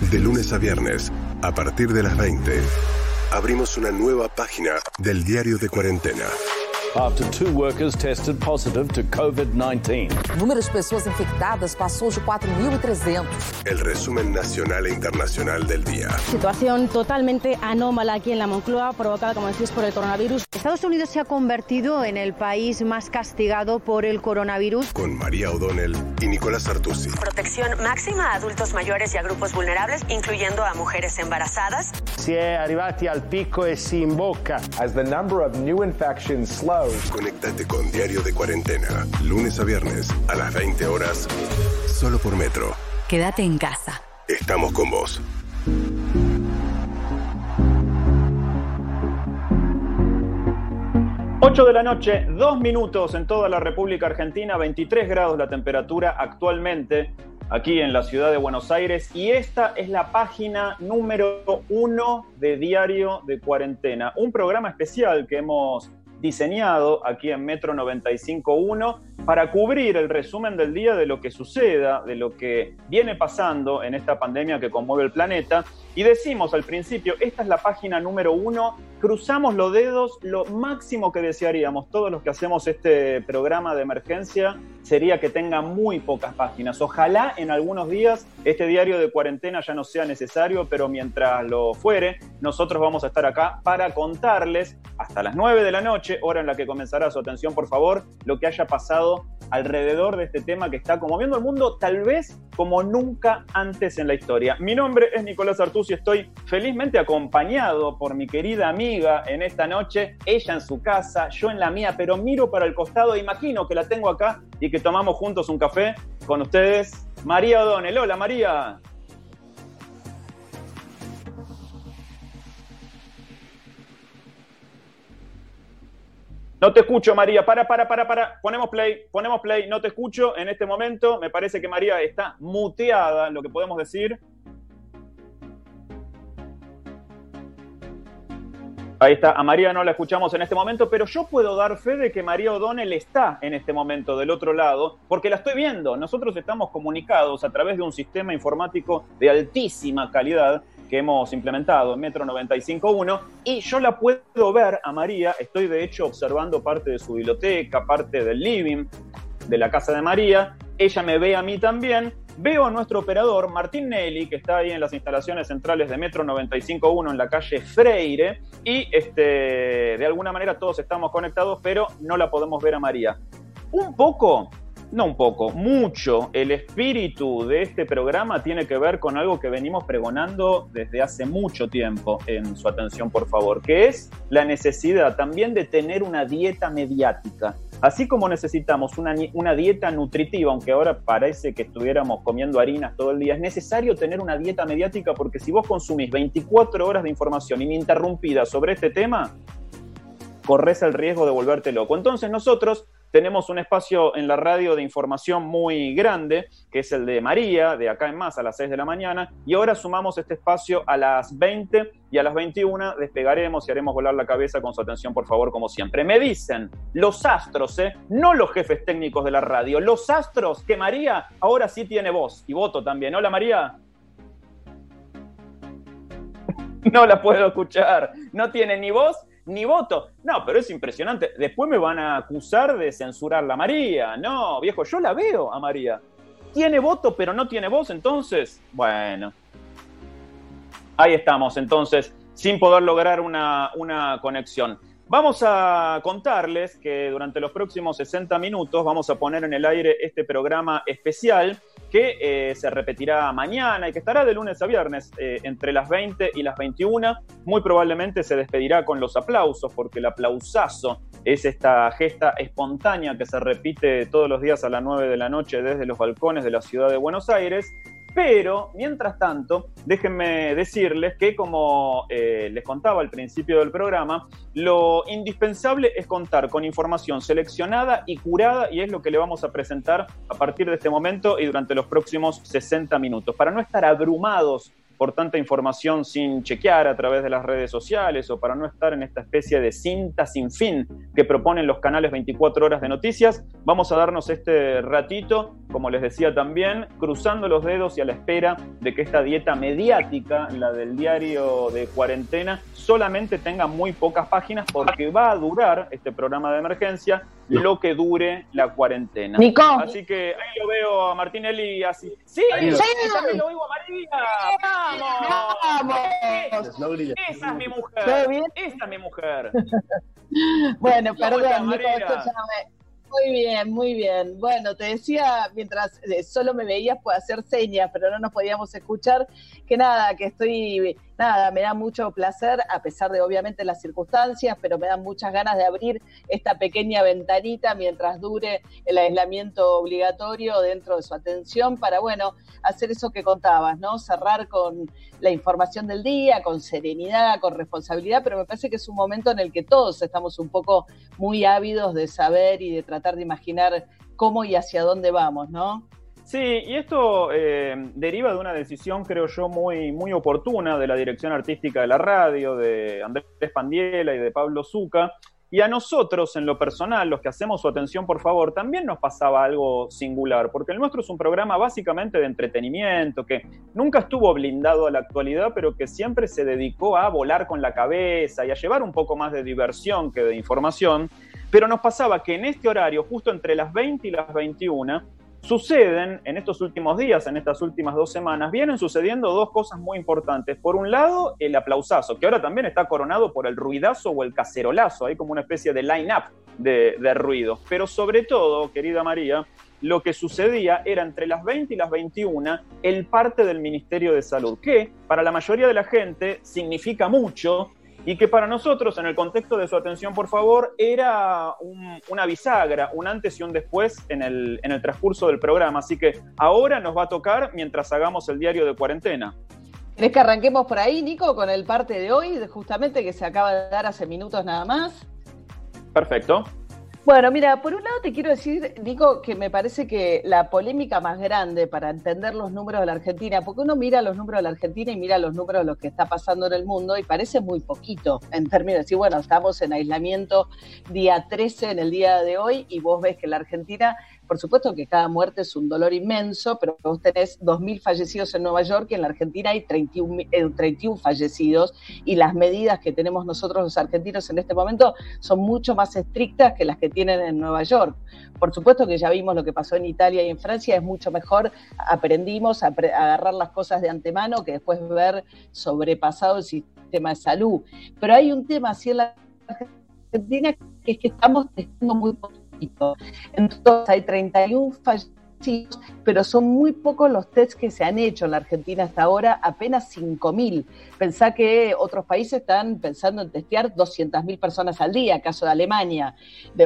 De lunes a viernes, a partir de las 20, abrimos una nueva página del diario de cuarentena. After two workers tested positive to COVID-19. O número de pessoas infectadas passou de 4.300. El resumen nacional e internacional del día. Situación totalmente anómala aquí en la Moncloa, provocada, como decís, por el coronavirus. Estados Unidos se ha convertido en el país más castigado por el coronavirus. Con María O'Donnell y Nicolás Artusi. Protección máxima a adultos mayores y a grupos vulnerables, incluyendo a mujeres embarazadas. Si è arrivati al picco e si imbocca. As the number of new infections slows. Conéctate con Diario de Cuarentena, lunes a viernes a las 20 horas, solo por Metro. Quédate en casa. Estamos con vos. Ocho de la noche, dos minutos en toda la República Argentina, 23 grados la temperatura actualmente aquí en la ciudad de Buenos Aires y esta es la página número uno de Diario de Cuarentena, un programa especial que hemos diseñado aquí en Metro 95.1 para cubrir el resumen del día de lo que suceda, de lo que viene pasando en esta pandemia que conmueve el planeta. Y decimos al principio, esta es la página número uno, cruzamos los dedos, lo máximo que desearíamos todos los que hacemos este programa de emergencia sería que tenga muy pocas páginas. Ojalá en algunos días este diario de cuarentena ya no sea necesario, pero mientras lo fuere, nosotros vamos a estar acá para contarles hasta las 9 de la noche, hora en la que comenzará su atención, por favor, lo que haya pasado alrededor de este tema que está como viendo el mundo tal vez como nunca antes en la historia. Mi nombre es Nicolás Artus y estoy felizmente acompañado por mi querida amiga en esta noche, ella en su casa, yo en la mía, pero miro para el costado e imagino que la tengo acá y que tomamos juntos un café con ustedes, María O'Donnell. Hola María. No te escucho, María. Para, para, para, para. Ponemos play, ponemos play. No te escucho en este momento. Me parece que María está muteada, lo que podemos decir. Ahí está, a María no la escuchamos en este momento, pero yo puedo dar fe de que María O'Donnell está en este momento del otro lado, porque la estoy viendo. Nosotros estamos comunicados a través de un sistema informático de altísima calidad que hemos implementado en Metro 95.1 y yo la puedo ver a María, estoy de hecho observando parte de su biblioteca, parte del living de la casa de María, ella me ve a mí también, veo a nuestro operador Martín Nelly, que está ahí en las instalaciones centrales de Metro 95.1 en la calle Freire, y este, de alguna manera todos estamos conectados, pero no la podemos ver a María. Un poco no un poco, mucho, el espíritu de este programa tiene que ver con algo que venimos pregonando desde hace mucho tiempo en su atención, por favor, que es la necesidad también de tener una dieta mediática. Así como necesitamos una, dieta nutritiva, aunque ahora parece que estuviéramos comiendo harinas todo el día, es necesario tener una dieta mediática porque si vos consumís 24 horas de información ininterrumpida sobre este tema, corres el riesgo de volverte loco. Entonces nosotros tenemos un espacio en la radio de información muy grande, que es el de María, de acá en más, a las 6 de la mañana, y ahora sumamos este espacio a las 20 y a las 21 despegaremos y haremos volar la cabeza con su atención, por favor, como siempre. Me dicen los astros, ¿eh? no los jefes técnicos de la radio, los astros que María ahora sí tiene voz y voto también. Hola María. No la puedo escuchar, no tiene ni voz ni voto. No, pero es impresionante. Después me van a acusar de censurar la María. No, viejo, yo la veo a María. Tiene voto, pero no tiene voz, entonces. Bueno. Ahí estamos, entonces, sin poder lograr una, una conexión. Vamos a contarles que durante los próximos 60 minutos vamos a poner en el aire este programa especial que eh, se repetirá mañana y que estará de lunes a viernes eh, entre las 20 y las 21. Muy probablemente se despedirá con los aplausos porque el aplausazo es esta gesta espontánea que se repite todos los días a las 9 de la noche desde los balcones de la ciudad de Buenos Aires pero, mientras tanto, déjenme decirles que, como eh, les contaba al principio del programa, lo indispensable es contar con información seleccionada y curada, y es lo que le vamos a presentar a partir de este momento y durante los próximos 60 minutos, para no estar abrumados por tanta información sin chequear a través de las redes sociales o para no estar en esta especie de cinta sin fin que proponen los canales 24 horas de noticias, vamos a darnos este ratito, como les decía también, cruzando los dedos y a la espera de que esta dieta mediática, la del diario de cuarentena, solamente tenga muy pocas páginas porque va a durar este programa de emergencia lo que dure la cuarentena. Nico. Así que ahí lo veo a Martinelli así. Sí, sí, también lo oigo a María. ¡Vamos! Vamos. Esa es mi mujer. ¿Todo bien? Esa es mi mujer. Bueno, ¿Cómo estás, perdón, Nico, escúchame. Muy bien, muy bien. Bueno, te decía, mientras eh, solo me veías, puedo hacer señas, pero no nos podíamos escuchar, que nada, que estoy, nada, me da mucho placer, a pesar de obviamente las circunstancias, pero me dan muchas ganas de abrir esta pequeña ventanita mientras dure el aislamiento obligatorio dentro de su atención para, bueno, hacer eso que contabas, ¿no? Cerrar con la información del día, con serenidad, con responsabilidad, pero me parece que es un momento en el que todos estamos un poco muy ávidos de saber y de tratar de imaginar cómo y hacia dónde vamos, ¿no? Sí, y esto eh, deriva de una decisión, creo yo, muy, muy oportuna de la dirección artística de la radio, de Andrés Pandiela y de Pablo Zuca. Y a nosotros, en lo personal, los que hacemos su atención, por favor, también nos pasaba algo singular, porque el nuestro es un programa básicamente de entretenimiento, que nunca estuvo blindado a la actualidad, pero que siempre se dedicó a volar con la cabeza y a llevar un poco más de diversión que de información. Pero nos pasaba que en este horario, justo entre las 20 y las 21, suceden en estos últimos días, en estas últimas dos semanas, vienen sucediendo dos cosas muy importantes. Por un lado, el aplausazo, que ahora también está coronado por el ruidazo o el cacerolazo, hay como una especie de line-up de, de ruidos. Pero sobre todo, querida María, lo que sucedía era entre las 20 y las 21 el parte del Ministerio de Salud, que para la mayoría de la gente significa mucho y que para nosotros, en el contexto de su atención, por favor, era un- una bisagra, un antes y un después en el, en el transcurso del programa. Así que ahora nos va a tocar mientras hagamos el diario de cuarentena. ¿Querés que arranquemos por ahí, Nico, con el parte de hoy, justamente que se acaba de dar hace minutos nada más? Perfecto. Bueno, mira, por un lado te quiero decir, Nico, que me parece que la polémica más grande para entender los números de la Argentina, porque uno mira los números de la Argentina y mira los números de lo que está pasando en el mundo y parece muy poquito en términos de decir, bueno, estamos en aislamiento día 13 en el día de hoy y vos ves que la Argentina, por supuesto que cada muerte es un dolor inmenso, pero vos tenés 2.000 fallecidos en Nueva York y en la Argentina hay 31, mi- eh, 31 fallecidos y las medidas que tenemos nosotros los argentinos en este momento son mucho más estrictas que las que tienen en Nueva York. Por supuesto que ya vimos lo que pasó en Italia y en Francia, es mucho mejor, aprendimos a, agarrar las cosas de antemano que después ver sobrepasado el sistema de salud. Pero hay un tema así en la Argentina que es que estamos testando muy Entonces hay 31 fallecidos, pero son muy pocos los tests que se han hecho en la Argentina hasta ahora, apenas 5.000. Pensá que otros países están pensando en testear 200.000 personas al día, caso de Alemania.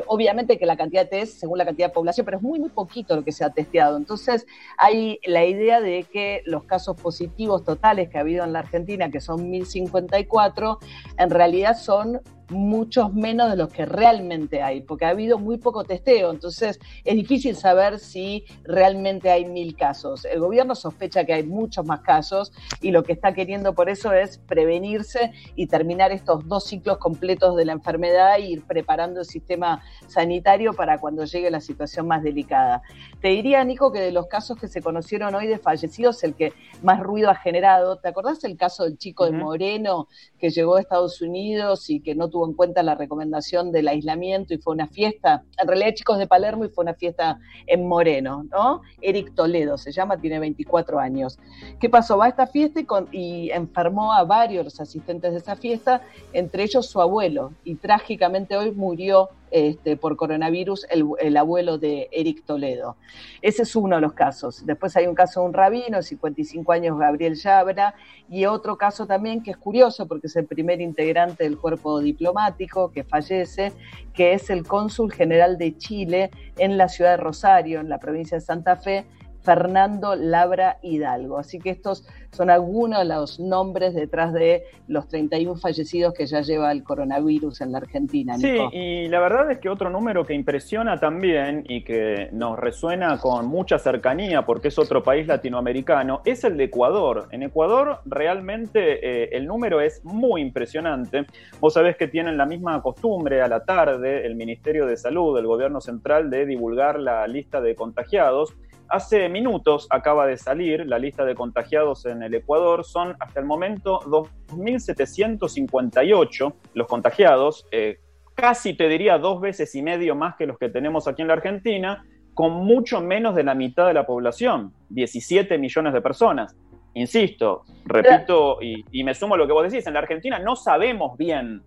Obviamente que la cantidad de test según la cantidad de población, pero es muy, muy poquito lo que se ha testeado. Entonces hay la idea de que los casos positivos totales que ha habido en la Argentina, que son 1.054, en realidad son muchos menos de los que realmente hay, porque ha habido muy poco testeo, entonces es difícil saber si realmente hay mil casos. El gobierno sospecha que hay muchos más casos y lo que está queriendo por eso es prevenirse y terminar estos dos ciclos completos de la enfermedad e ir preparando el sistema sanitario para cuando llegue la situación más delicada. Te diría, Nico, que de los casos que se conocieron hoy de fallecidos, el que más ruido ha generado, ¿te acordás el caso del chico de. Moreno que llegó a Estados Unidos y que no tuvo en cuenta la recomendación del aislamiento y fue una fiesta? En realidad, chicos de Palermo y fue una fiesta en Moreno, ¿no? Eric Toledo se llama, tiene 24 años. ¿Qué pasó? Va a esta fiesta y, enfermó a varios asistentes de esa fiesta, entre ellos su abuelo, y trágicamente hoy murió este, por coronavirus el, el abuelo de Eric Toledo. Ese es uno de los casos. Después hay un caso de un rabino, 55 años, Gabriel Yabra, y otro caso también que es curioso porque es el primer integrante del cuerpo diplomático que fallece, que es el cónsul general de Chile en la ciudad de Rosario, en la provincia de Santa Fe, Fernando Labra Hidalgo. Así que estos son algunos de los nombres detrás de los 31 fallecidos que ya lleva el coronavirus en la Argentina. Nico. Sí, y la verdad es que otro número que impresiona también y que nos resuena con mucha cercanía porque es otro país latinoamericano es el de Ecuador. En Ecuador realmente eh, el número es muy impresionante. Vos sabés que tienen la misma costumbre a la tarde el Ministerio de Salud, el gobierno central, de divulgar la lista de contagiados Hace minutos acaba de salir la lista de contagiados en el Ecuador. Son hasta el momento 2.758 los contagiados, eh, casi te diría dos veces y medio más que los que tenemos aquí en la Argentina, con mucho menos de la mitad de la población, 17 millones de personas. Insisto, repito y, me sumo a lo que vos decís, en la Argentina no sabemos bien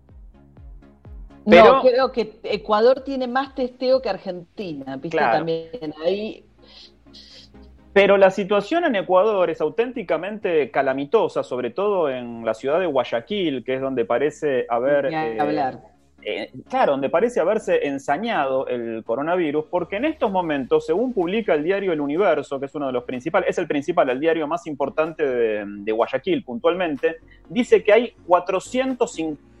pero, no, creo que Ecuador tiene más testeo que Argentina, ¿viste? También ahí pero la situación en Ecuador es auténticamente calamitosa, sobre todo en la ciudad de Guayaquil, que es donde parece haber... Eh, hablar. Eh, claro, donde parece haberse ensañado el coronavirus, porque en estos momentos, según publica el diario El Universo, que es uno de los principales, es el principal, el diario más importante de, de Guayaquil puntualmente, dice que hay 450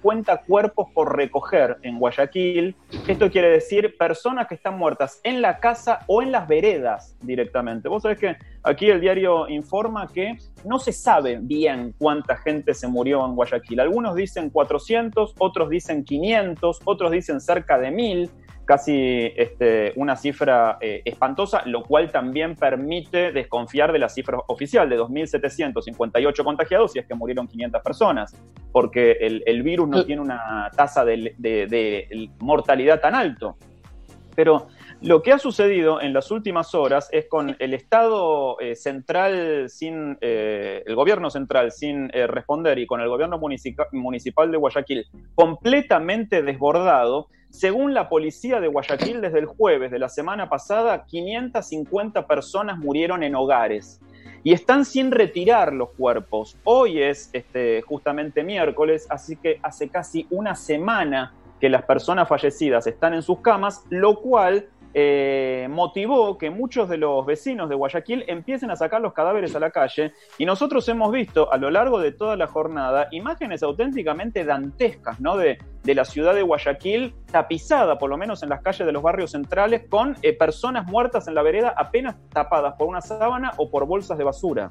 cuerpos por recoger en Guayaquil. Esto quiere decir personas que están muertas en la casa o en las veredas directamente. Vos sabés que aquí el diario informa que no se sabe bien cuánta gente se murió en Guayaquil. Algunos dicen 400, otros dicen 500, otros dicen cerca de 1000 casi este, una cifra eh, espantosa, lo cual también permite desconfiar de la cifra oficial de 2.758 contagiados y es que murieron 500 personas, porque el, virus no tiene una tasa de, mortalidad tan alto. Pero lo que ha sucedido en las últimas horas es con el Estado eh, central sin, eh, el gobierno central sin responder y con el gobierno municipal de Guayaquil completamente desbordado, según la policía de Guayaquil, desde el jueves de la semana pasada, 550 personas murieron en hogares y están sin retirar los cuerpos. Hoy es este, justamente miércoles, así que hace casi una semana que las personas fallecidas están en sus camas, lo cual eh, motivó que muchos de los vecinos de Guayaquil empiecen a sacar los cadáveres a la calle y nosotros hemos visto a lo largo de toda la jornada imágenes auténticamente dantescas de la ciudad de Guayaquil tapizada, por lo menos en las calles de los barrios centrales, con eh, personas muertas en la vereda apenas tapadas por una sábana o por bolsas de basura.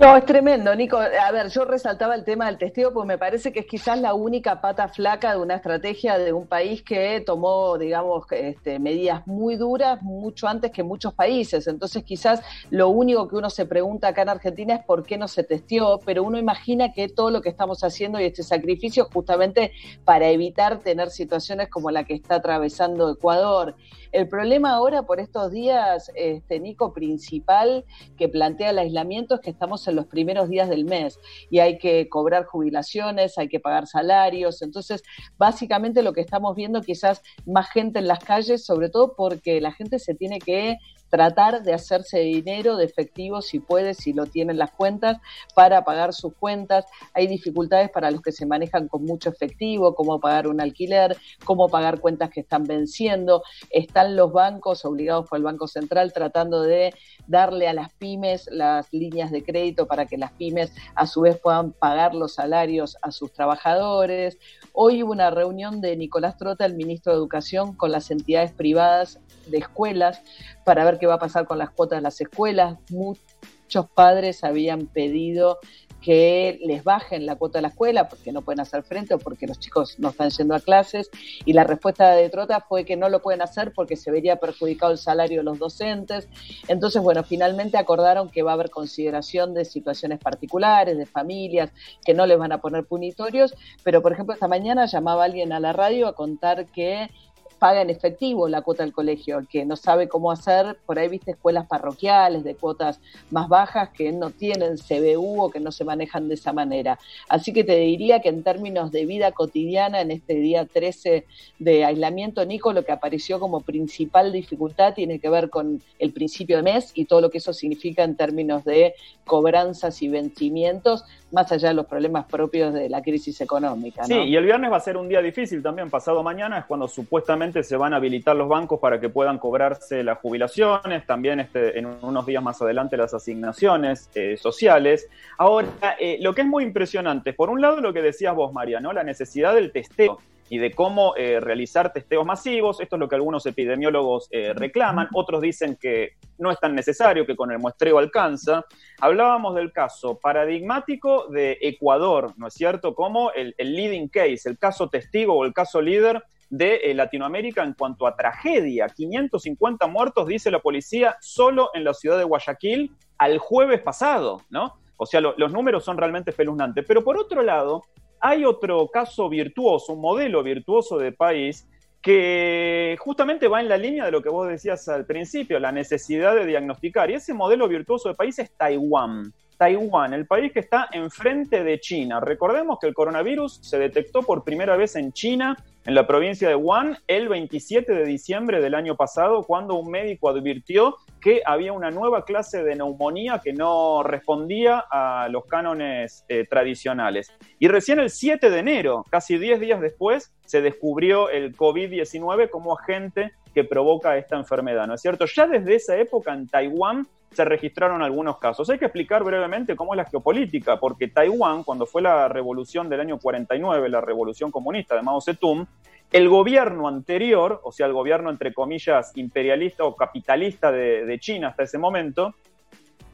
No, es tremendo, Nico. A ver, yo resaltaba el tema del testeo porque me parece que es quizás la única pata flaca de una estrategia de un país que tomó, digamos, este, medidas muy duras mucho antes que muchos países. Entonces, quizás lo único que uno se pregunta acá en Argentina es por qué no se testeó, pero uno imagina que todo lo que estamos haciendo y este sacrificio es justamente para evitar tener situaciones como la que está atravesando Ecuador. El problema ahora por estos días, este, Nico, principal que plantea el aislamiento es que estamos en los primeros días del mes y hay que cobrar jubilaciones, hay que pagar salarios. Entonces, básicamente lo que estamos viendo quizás más gente en las calles, sobre todo porque la gente se tiene que tratar de hacerse dinero de efectivo si puede, si lo tienen las cuentas, para pagar sus cuentas. Hay dificultades para los que se manejan con mucho efectivo, cómo pagar un alquiler, cómo pagar cuentas que están venciendo. Están los bancos obligados por el Banco Central tratando de darle a las pymes las líneas de crédito para que las pymes a su vez puedan pagar los salarios a sus trabajadores. Hoy hubo una reunión de Nicolás Trota, el ministro de Educación, con las entidades privadas de escuelas para ver qué va a pasar con las cuotas de las escuelas. Muchos padres habían pedido que les bajen la cuota de la escuela porque no pueden hacer frente o porque los chicos no están yendo a clases. Y la respuesta de Trota fue que no lo pueden hacer porque se vería perjudicado el salario de los docentes. Entonces, bueno, finalmente acordaron que va a haber consideración de situaciones particulares, de familias, que no les van a poner punitorios. Pero, por ejemplo, esta mañana llamaba alguien a la radio a contar que paga en efectivo la cuota del colegio, que no sabe cómo hacer, por ahí viste escuelas parroquiales de cuotas más bajas que no tienen CBU o que no se manejan de esa manera. Así que te diría que en términos de vida cotidiana, en este día 13 de aislamiento, Nico, lo que apareció como principal dificultad tiene que ver con el principio de mes y todo lo que eso significa en términos de cobranzas y vencimientos, más allá de los problemas propios de la crisis económica. Sí, y el viernes va a ser un día difícil también, pasado mañana es cuando supuestamente próximamente se van a habilitar los bancos para que puedan cobrarse las jubilaciones, también este, en unos días más adelante las asignaciones eh, sociales. Ahora, eh, lo que es muy impresionante, por un lado lo que decías vos, María, ¿no? la necesidad del testeo y de cómo eh, realizar testeos masivos. Esto es lo que algunos epidemiólogos eh, reclaman, otros dicen que no es tan necesario, que con el muestreo alcanza. Hablábamos del caso paradigmático de Ecuador, ¿no es cierto? Como el, leading case, el caso testigo o el caso líder de eh, Latinoamérica en cuanto a tragedia. 550 muertos, dice la policía, solo en la ciudad de Guayaquil al jueves pasado, ¿no? O sea, los números son realmente espeluznantes. Pero por otro lado, hay otro caso virtuoso, un modelo virtuoso de país que justamente va en la línea de lo que vos decías al principio, la necesidad de diagnosticar. Y ese modelo virtuoso de país es Taiwán. Taiwán, el país que está enfrente de China. Recordemos que el coronavirus se detectó por primera vez en China, en la provincia de Wuhan, el 27 de diciembre del año pasado, cuando un médico advirtió que había una nueva clase de neumonía que no respondía a los cánones eh, tradicionales. Y recién el 7 de enero, casi 10 días después, se descubrió el COVID-19 como agente que provoca esta enfermedad, ¿no es cierto? Ya desde esa época en Taiwán se registraron algunos casos. Hay que explicar brevemente cómo es la geopolítica, porque Taiwán, cuando fue la revolución del año 49, la revolución comunista de Mao Zedong, el gobierno anterior, o sea, el gobierno entre comillas imperialista o capitalista de, de China hasta ese momento,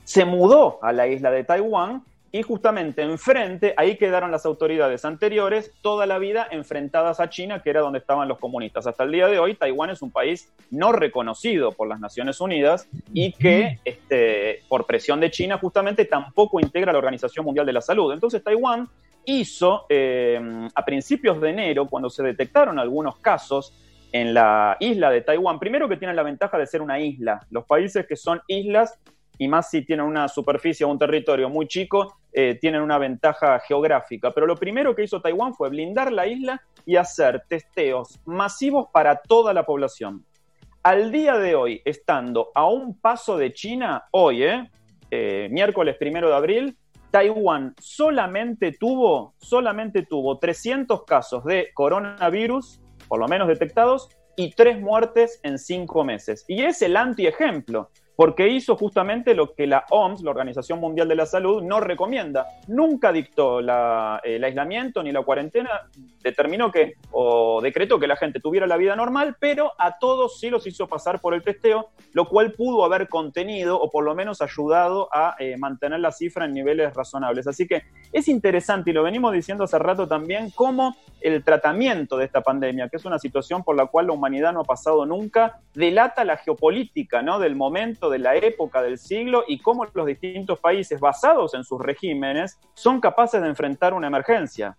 se mudó a la isla de Taiwán y justamente enfrente, ahí quedaron las autoridades anteriores, toda la vida enfrentadas a China, que era donde estaban los comunistas. Hasta el día de hoy, Taiwán es un país no reconocido por las Naciones Unidas y que, este, por presión de China, justamente tampoco integra la Organización Mundial de la Salud. Entonces, Taiwán hizo, eh, a principios de enero, cuando se detectaron algunos casos, en la isla de Taiwán, primero que tienen la ventaja de ser una isla. Los países que son islas y más si tienen una superficie o un territorio muy chico, eh, tienen una ventaja geográfica. Pero lo primero que hizo Taiwán fue blindar la isla y hacer testeos masivos para toda la población. Al día de hoy, estando a un paso de China, hoy, eh, eh, miércoles primero de abril, Taiwán solamente tuvo, solamente tuvo 300 casos de coronavirus, por lo menos detectados, y tres muertes en cinco meses. Y es el antiejemplo porque hizo justamente lo que la OMS, la Organización Mundial de la Salud, no recomienda. Nunca dictó el aislamiento ni la cuarentena, determinó que, o decretó que la gente tuviera la vida normal, pero a todos sí los hizo pasar por el testeo, lo cual pudo haber contenido o por lo menos ayudado a eh, mantener la cifra en niveles razonables. Así que es interesante, y lo venimos diciendo hace rato también, cómo el tratamiento de esta pandemia, que es una situación por la cual la humanidad no ha pasado nunca, delata la geopolítica ¿no? del momento de la época del siglo y cómo los distintos países basados en sus regímenes son capaces de enfrentar una emergencia.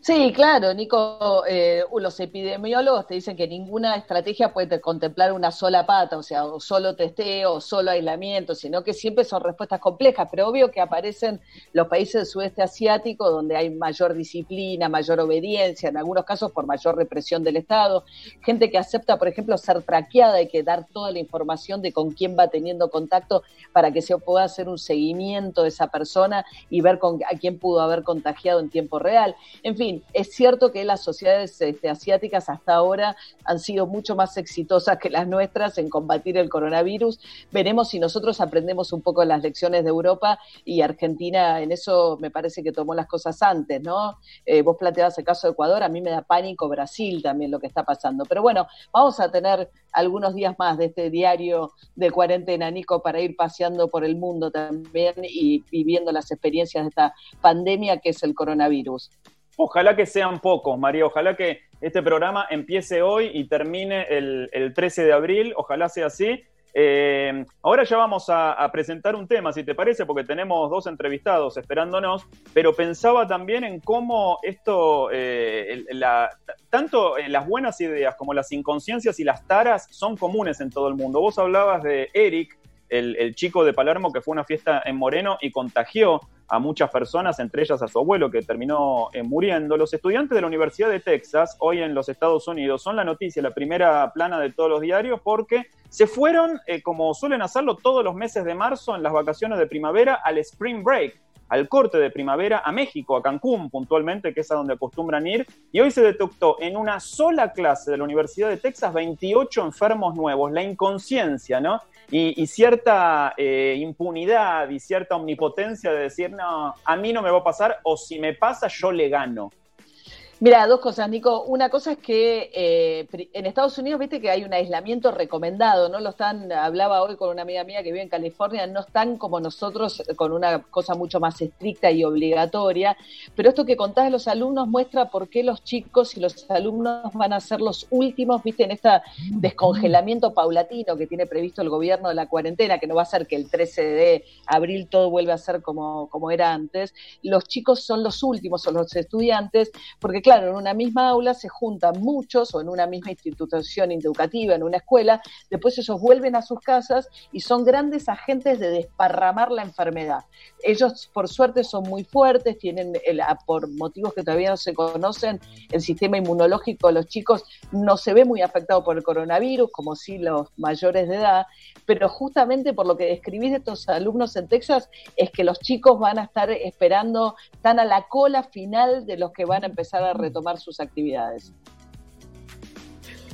Sí, claro, Nico, eh, los epidemiólogos te dicen que ninguna estrategia puede contemplar una sola pata, o sea, o solo testeo, solo aislamiento, sino que siempre son respuestas complejas, pero obvio que aparecen los países del sudeste asiático donde hay mayor disciplina, mayor obediencia, en algunos casos por mayor represión del Estado, gente que acepta, por ejemplo, ser traqueada y que dar toda la información de con quién va teniendo contacto para que se pueda hacer un seguimiento de esa persona y ver con, a quién pudo haber contagiado en tiempo real. En fin, es cierto que las sociedades este, asiáticas hasta ahora han sido mucho más exitosas que las nuestras en combatir el coronavirus. Veremos si nosotros aprendemos un poco las lecciones de Europa y Argentina en eso me parece que tomó las cosas antes, ¿no? Eh, vos planteabas el caso de Ecuador, a mí me da pánico Brasil también lo que está pasando. Pero bueno, vamos a tener algunos días más de este diario de cuarentena, Nico, para ir paseando por el mundo también y viviendo las experiencias de esta pandemia que es el coronavirus. Ojalá que sean pocos, María. Ojalá que este programa empiece hoy y termine el, 13 de abril. Ojalá sea así. Eh, ahora ya vamos a, presentar un tema, si te parece, porque tenemos dos entrevistados esperándonos, pero pensaba también en cómo esto, eh, tanto las buenas ideas como las inconsciencias y las taras son comunes en todo el mundo. Vos hablabas de Eric, el, chico de Palermo que fue una fiesta en Moreno y contagió a muchas personas, entre ellas a su abuelo que terminó eh, muriendo. Los estudiantes de la Universidad de Texas, hoy en los Estados Unidos, son la noticia, la primera plana de todos los diarios, porque se fueron, eh, como suelen hacerlo todos los meses de marzo, en las vacaciones de primavera, al Spring Break. Al corte de primavera a México, a Cancún puntualmente, que es a donde acostumbran ir, y hoy se detectó en una sola clase de la Universidad de Texas 28 enfermos nuevos, la inconsciencia, ¿no? Y, cierta eh, impunidad y cierta omnipotencia de decir, no, a mí no me va a pasar, o si me pasa, yo le gano. Mira, dos cosas, Nico. Una cosa es que eh, en Estados Unidos, viste que hay un aislamiento recomendado, ¿no? Lo están, hablaba hoy con una amiga mía que vive en California, no están como nosotros con una cosa mucho más estricta y obligatoria, pero esto que contás de los alumnos muestra por qué los chicos y los alumnos van a ser los últimos, viste, en este descongelamiento paulatino que tiene previsto el gobierno de la cuarentena, que no va a ser que el 13 de abril todo vuelva a ser como, como era antes. Los chicos son los últimos, son los estudiantes, porque claro, en una misma aula se juntan muchos o en una misma institución educativa, en una escuela, después ellos vuelven a sus casas y son grandes agentes de desparramar la enfermedad. Ellos, por suerte, son muy fuertes, tienen, por motivos que todavía no se conocen, el sistema inmunológico los chicos no se ve muy afectado por el coronavirus, como sí los mayores de edad, pero justamente por lo que describís de estos alumnos en Texas, es que los chicos van a estar esperando, están a la cola final de los que van a empezar a retomar sus actividades.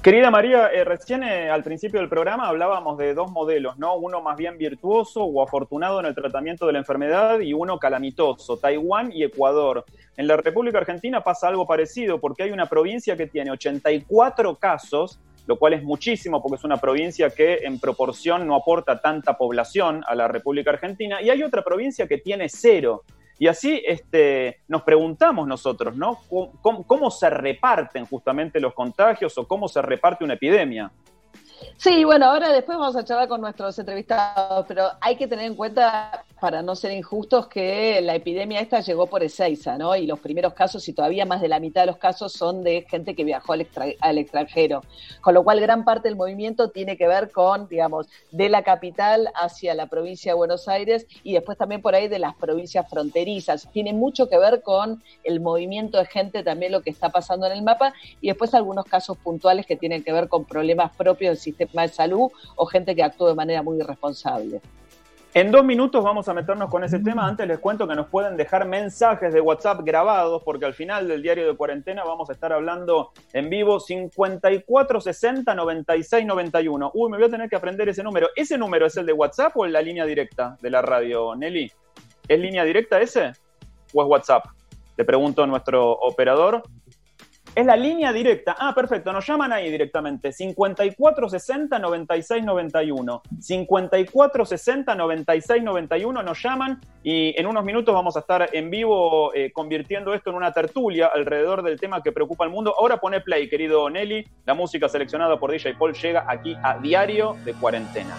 Querida María, eh, recién eh, al principio del programa hablábamos de dos modelos, ¿no? Uno más bien virtuoso o afortunado en el tratamiento de la enfermedad y uno calamitoso, Taiwán y Ecuador. En la República Argentina pasa algo parecido porque hay una provincia que tiene 84 casos, lo cual es muchísimo porque es una provincia que en proporción no aporta tanta población a la República Argentina, y hay otra provincia que tiene cero. Y así este, nos preguntamos nosotros, ¿no? ¿Cómo, se reparten justamente los contagios o cómo se reparte una epidemia? Sí, bueno, ahora después vamos a charlar con nuestros entrevistados, pero hay que tener en cuenta para no ser injustos, que la epidemia esta llegó por Ezeiza, ¿no? Y los primeros casos, y todavía más de la mitad de los casos, son de gente que viajó al, extranjero. Con lo cual, gran parte del movimiento tiene que ver con, digamos, de la capital hacia la provincia de Buenos Aires y después también por ahí de las provincias fronterizas. Tiene mucho que ver con el movimiento de gente, también lo que está pasando en el mapa, y después algunos casos puntuales que tienen que ver con problemas propios del sistema de salud o gente que actúa de manera muy irresponsable. En dos minutos vamos a meternos con ese tema. Antes les cuento que nos pueden dejar mensajes de WhatsApp grabados, porque al final del diario de cuarentena vamos a estar hablando en vivo 5460 9691. Uy, me voy a tener que aprender ese número. ¿Ese número es el de WhatsApp o la línea directa de la radio, Nelly? ¿Es línea directa ese o es WhatsApp? Le pregunto a nuestro operador. Es la línea directa. Ah, perfecto, nos llaman ahí directamente. 5460 9691. 5460 9691 nos llaman y en unos minutos vamos a estar en vivo eh, convirtiendo esto en una tertulia alrededor del tema que preocupa al mundo. Ahora pone play, querido Nelly. La música seleccionada por DJ Paul llega aquí a Diario de Cuarentena.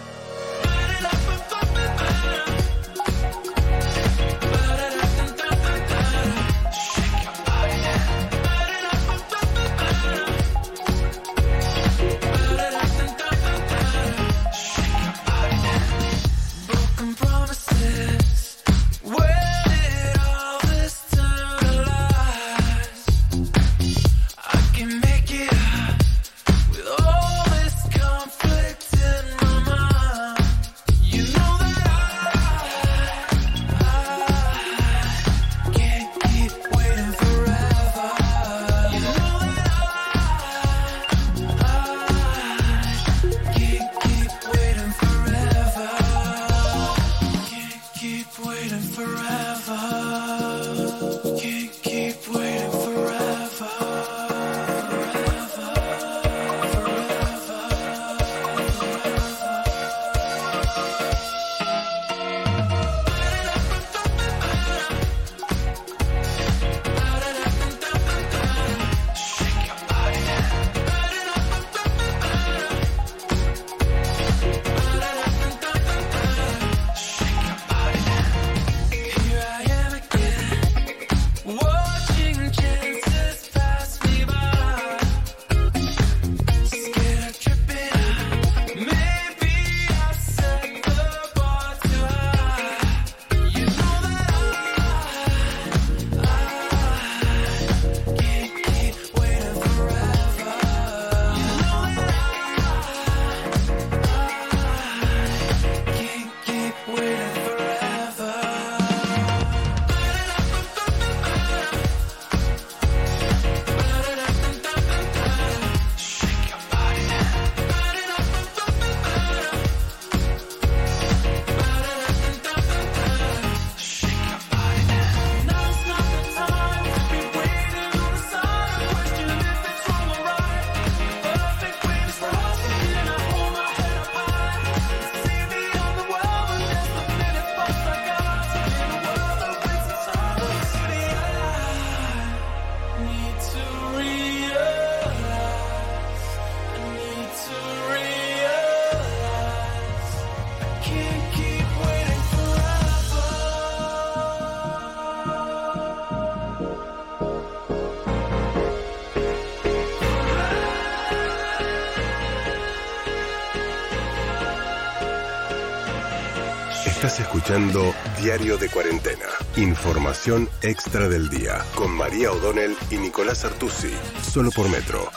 Escuchando Diario de Cuarentena. Información extra del día con María O'Donnell y Nicolás Artusi. Solo por Metro.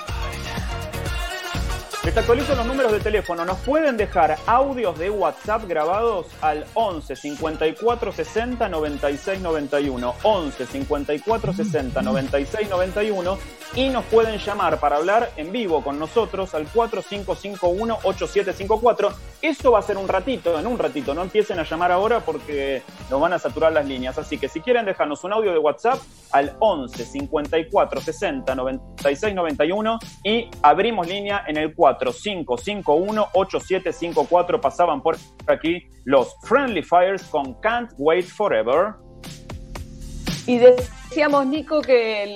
Les actualizo los números de teléfono. Nos pueden dejar audios de WhatsApp grabados al 11 54 60 96 91. 11 54 60 96 91. Y nos pueden llamar para hablar en vivo con nosotros al 4551 8754. Eso va a ser un ratito, en un ratito. No empiecen a llamar ahora porque nos van a saturar las líneas. Así que si quieren dejarnos un audio de WhatsApp al 11 54 60 96 91 y abrimos línea en el 4 4551-8754 pasaban por aquí los Friendly Fires con Can't Wait Forever. Y decíamos, Nico, que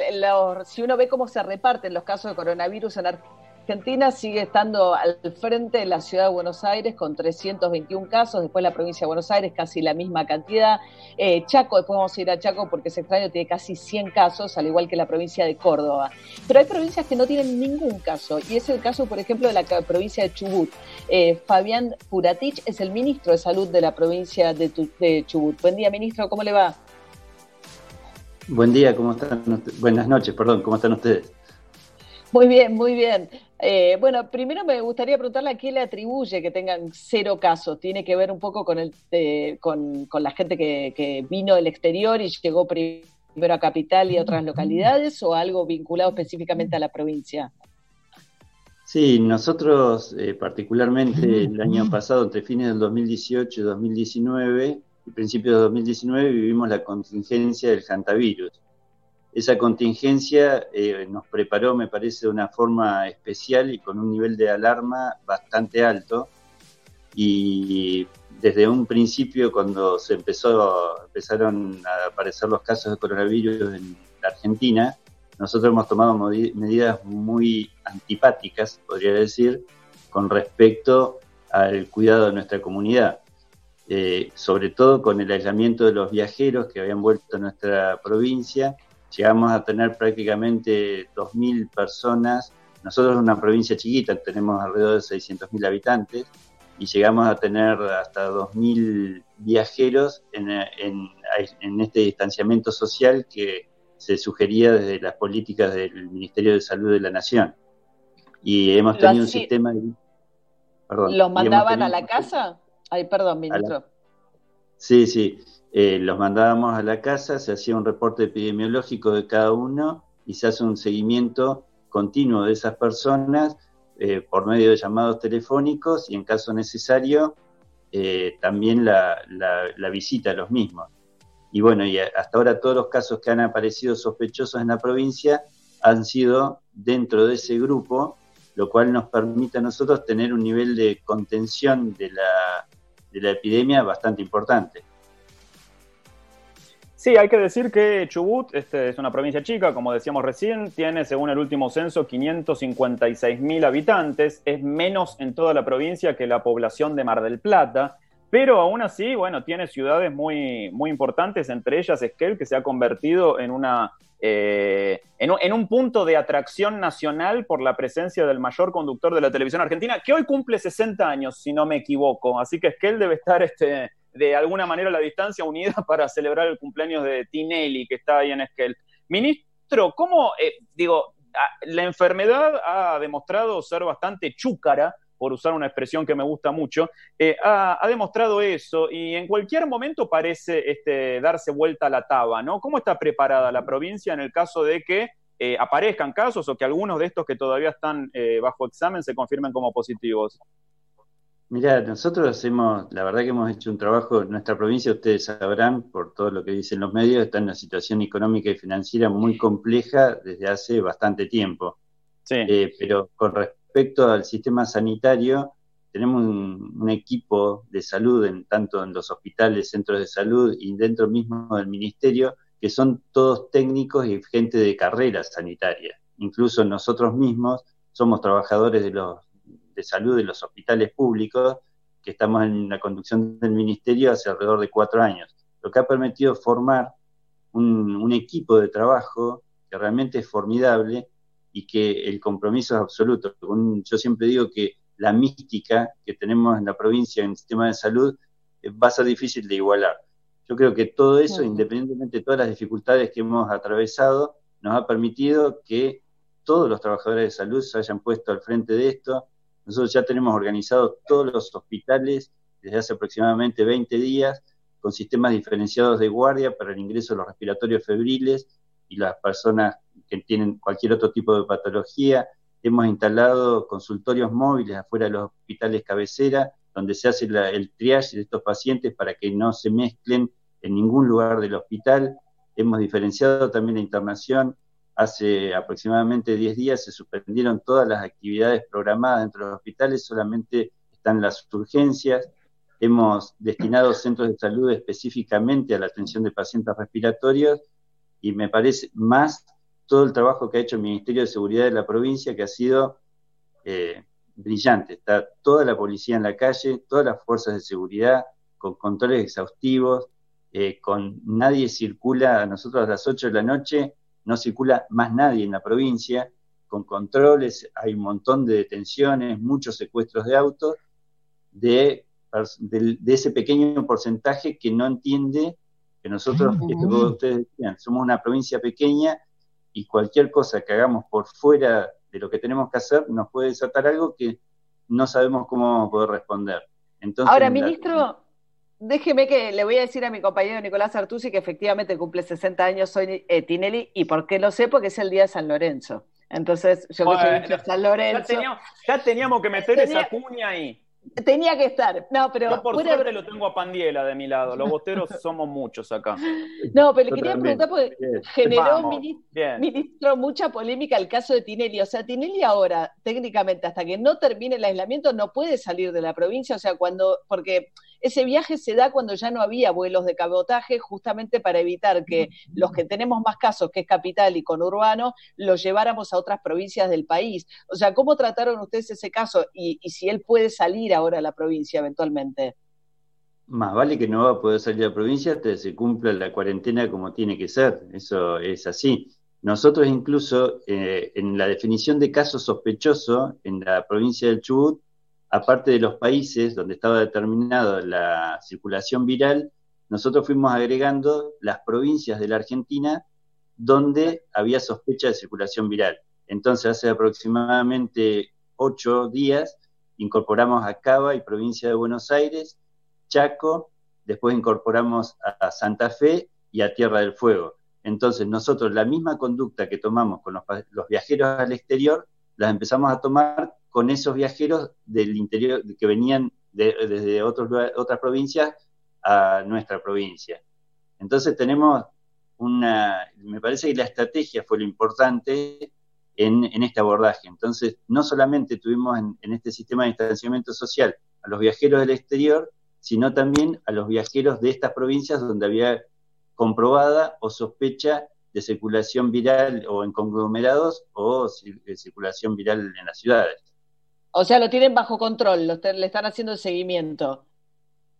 si uno ve cómo se reparten los casos de coronavirus en Argentina, sigue estando al frente la ciudad de Buenos Aires con 321 casos, después la provincia de Buenos Aires casi la misma cantidad. Eh, Chaco, después vamos a ir a Chaco porque es extraño, tiene casi 100 casos, al igual que la provincia de Córdoba. Pero hay provincias que no tienen ningún caso, y es el caso, por ejemplo, de la provincia de Chubut. Eh, Fabián Puratich es el ministro de Salud de la provincia de Chubut. Buen día, ministro, ¿cómo le va? Buen día, ¿cómo están? Buenas noches, perdón, ¿cómo están ustedes? Muy bien, muy bien. Eh, bueno, primero me gustaría preguntarle a qué le atribuye que tengan cero casos. ¿Tiene que ver un poco con, el, eh, con, la gente que, vino del exterior y llegó primero a Capital y a otras localidades o algo vinculado específicamente a la provincia? Sí, nosotros eh, particularmente el año pasado, entre fines del 2018 y 2019, y principios de 2019, vivimos la contingencia del hantavirus esa contingencia eh, nos preparó, me parece, de una forma especial y con un nivel de alarma bastante alto. Y desde un principio, cuando se empezó, empezaron a aparecer los casos de coronavirus en la Argentina, nosotros hemos tomado medidas muy antipáticas, podría decir, con respecto al cuidado de nuestra comunidad. Eh, sobre todo con el aislamiento de los viajeros que habían vuelto a nuestra provincia llegamos a tener prácticamente 2.000 personas. Nosotros una provincia chiquita, tenemos alrededor de 600.000 habitantes y llegamos a tener hasta 2.000 viajeros en, en, este distanciamiento social que se sugería desde las políticas del Ministerio de Salud de la Nación. Y hemos tenido un sistema... Perdón, ¿Los mandaban a la casa? Ay, perdón, ministro. sí, sí. Eh, los mandábamos a la casa, se hacía un reporte epidemiológico de cada uno y se hace un seguimiento continuo de esas personas eh, por medio de llamados telefónicos y en caso necesario eh, también la, visita a los mismos. Y bueno, y hasta ahora todos los casos que han aparecido sospechosos en la provincia han sido dentro de ese grupo, lo cual nos permite a nosotros tener un nivel de contención de la, de la epidemia bastante importante. Sí, hay que decir que Chubut este, es una provincia chica, como decíamos recién, tiene, según el último censo, 556 mil habitantes, es menos en toda la provincia que la población de Mar del Plata, pero aún así, bueno, tiene ciudades muy, muy importantes, entre ellas Esquel, que se ha convertido en una eh, en, un punto de atracción nacional por la presencia del mayor conductor de la televisión argentina, que hoy cumple 60 años, si no me equivoco. Así que Esquel debe estar este, de alguna manera la distancia unida para celebrar el cumpleaños de Tinelli, que está ahí en Esquel. Ministro, ¿cómo, eh, digo, la enfermedad ha demostrado ser bastante chúcara, por usar una expresión que me gusta mucho, eh, ha, demostrado eso y en cualquier momento parece este, darse vuelta a la taba, ¿no? ¿Cómo está preparada la provincia en el caso de que eh, aparezcan casos o que algunos de estos que todavía están bajo examen se confirmen como positivos? Mira, nosotros hacemos, la verdad que hemos hecho un trabajo, en nuestra provincia, ustedes sabrán, por todo lo que dicen los medios, está en una situación económica y financiera muy compleja desde hace bastante tiempo. Sí. Eh, pero con respecto al sistema sanitario, tenemos un, equipo de salud, en, tanto en los hospitales, centros de salud y dentro mismo del ministerio, que son todos técnicos y gente de carrera sanitaria. Incluso nosotros mismos somos trabajadores de los de salud de los hospitales públicos, que estamos en la conducción del ministerio hace alrededor de cuatro años, lo que ha permitido formar un, equipo de trabajo que realmente es formidable y que el compromiso es absoluto. yo siempre digo que la mística que tenemos en la provincia en el sistema de salud va a ser difícil de igualar. Yo creo que todo eso, independientemente de todas las dificultades que hemos atravesado, nos ha permitido que todos los trabajadores de salud se hayan puesto al frente de esto. Nosotros ya tenemos organizados todos los hospitales desde hace aproximadamente 20 días con sistemas diferenciados de guardia para el ingreso de los respiratorios febriles y las personas que tienen cualquier otro tipo de patología. Hemos instalado consultorios móviles afuera de los hospitales cabecera, donde se hace el triage de estos pacientes para que no se mezclen en ningún lugar del hospital. Hemos diferenciado también la internación. Hace aproximadamente 10 días se suspendieron todas las actividades programadas dentro de los hospitales, solamente están las urgencias. Hemos destinado centros de salud específicamente a la atención de pacientes respiratorios y me parece más todo el trabajo que ha hecho el Ministerio de Seguridad de la provincia, que ha sido eh, brillante. Está toda la policía en la calle, todas las fuerzas de seguridad, con controles exhaustivos, eh, con nadie circula, a nosotros a las 8 de la noche no circula más nadie en la provincia, con controles, hay un montón de detenciones, muchos secuestros de autos, de de, ese pequeño porcentaje que no entiende que nosotros, ustedes decían, somos una provincia pequeña y cualquier cosa que hagamos por fuera de lo que tenemos que hacer nos puede desatar algo que no sabemos cómo poder responder. Entonces, Ahora, ministro, déjeme que le voy a decir a mi compañero Nicolás Artusi que efectivamente cumple 60 años, soy eh, Tinelli, y por qué lo sé, porque es el día de San Lorenzo. Entonces, yo que San Lorenzo. Ya teníamos, que meter esa cuña ahí. Tenía que estar. No, pero. Yo por suerte lo tengo a Pandiela de mi lado. Los boteros somos muchos acá. No, pero le quería preguntar porque generó ministro, ministro, mucha polémica el caso de Tinelli. O sea, Tinelli ahora, técnicamente, hasta que no termine el aislamiento, no puede salir de la provincia. O sea, cuando. Porque ese viaje se da cuando ya no había vuelos de cabotaje, justamente para evitar que los que tenemos más casos, que es capital y conurbano, los lleváramos a otras provincias del país. O sea, ¿cómo trataron ustedes ese caso? Y, si él puede salir ahora a la provincia eventualmente. Más vale que no va a poder salir a la provincia hasta que se cumpla la cuarentena como tiene que ser. Eso es así. Nosotros incluso eh, en la definición de caso sospechoso en la provincia del Chubut aparte de los países donde estaba determinada la circulación viral, nosotros fuimos agregando las provincias de la Argentina donde había sospecha de circulación viral. Entonces, hace aproximadamente ocho días incorporamos a Cava y provincia de Buenos Aires, Chaco, después incorporamos a Santa Fe y a Tierra del Fuego. Entonces, nosotros la misma conducta que tomamos con los, los viajeros al exterior, las empezamos a tomar con esos viajeros del interior que venían desde otros, otras provincias a nuestra provincia. Entonces tenemos una, me parece que la estrategia fue lo importante en, este abordaje. Entonces, no solamente tuvimos en, en, este sistema de distanciamiento social a los viajeros del exterior, sino también a los viajeros de estas provincias donde había comprobada o sospecha de circulación viral o en conglomerados o circulación viral en las ciudades. O sea, lo tienen bajo control, le están haciendo el seguimiento.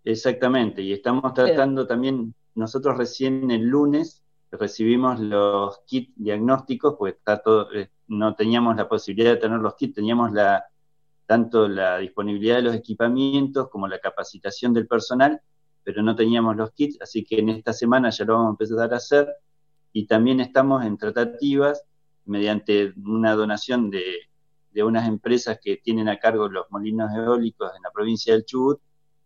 Exactamente, y estamos tratando también, nosotros recién el lunes recibimos los kits diagnósticos, pues está todo, eh, no teníamos la posibilidad de tener los kits, teníamos la, tanto la disponibilidad de los equipamientos como la capacitación del personal, pero no teníamos los kits, así que en esta semana ya lo vamos a empezar a hacer y también estamos en tratativas mediante una donación de de unas empresas que tienen a cargo los molinos eólicos en la provincia del Chubut,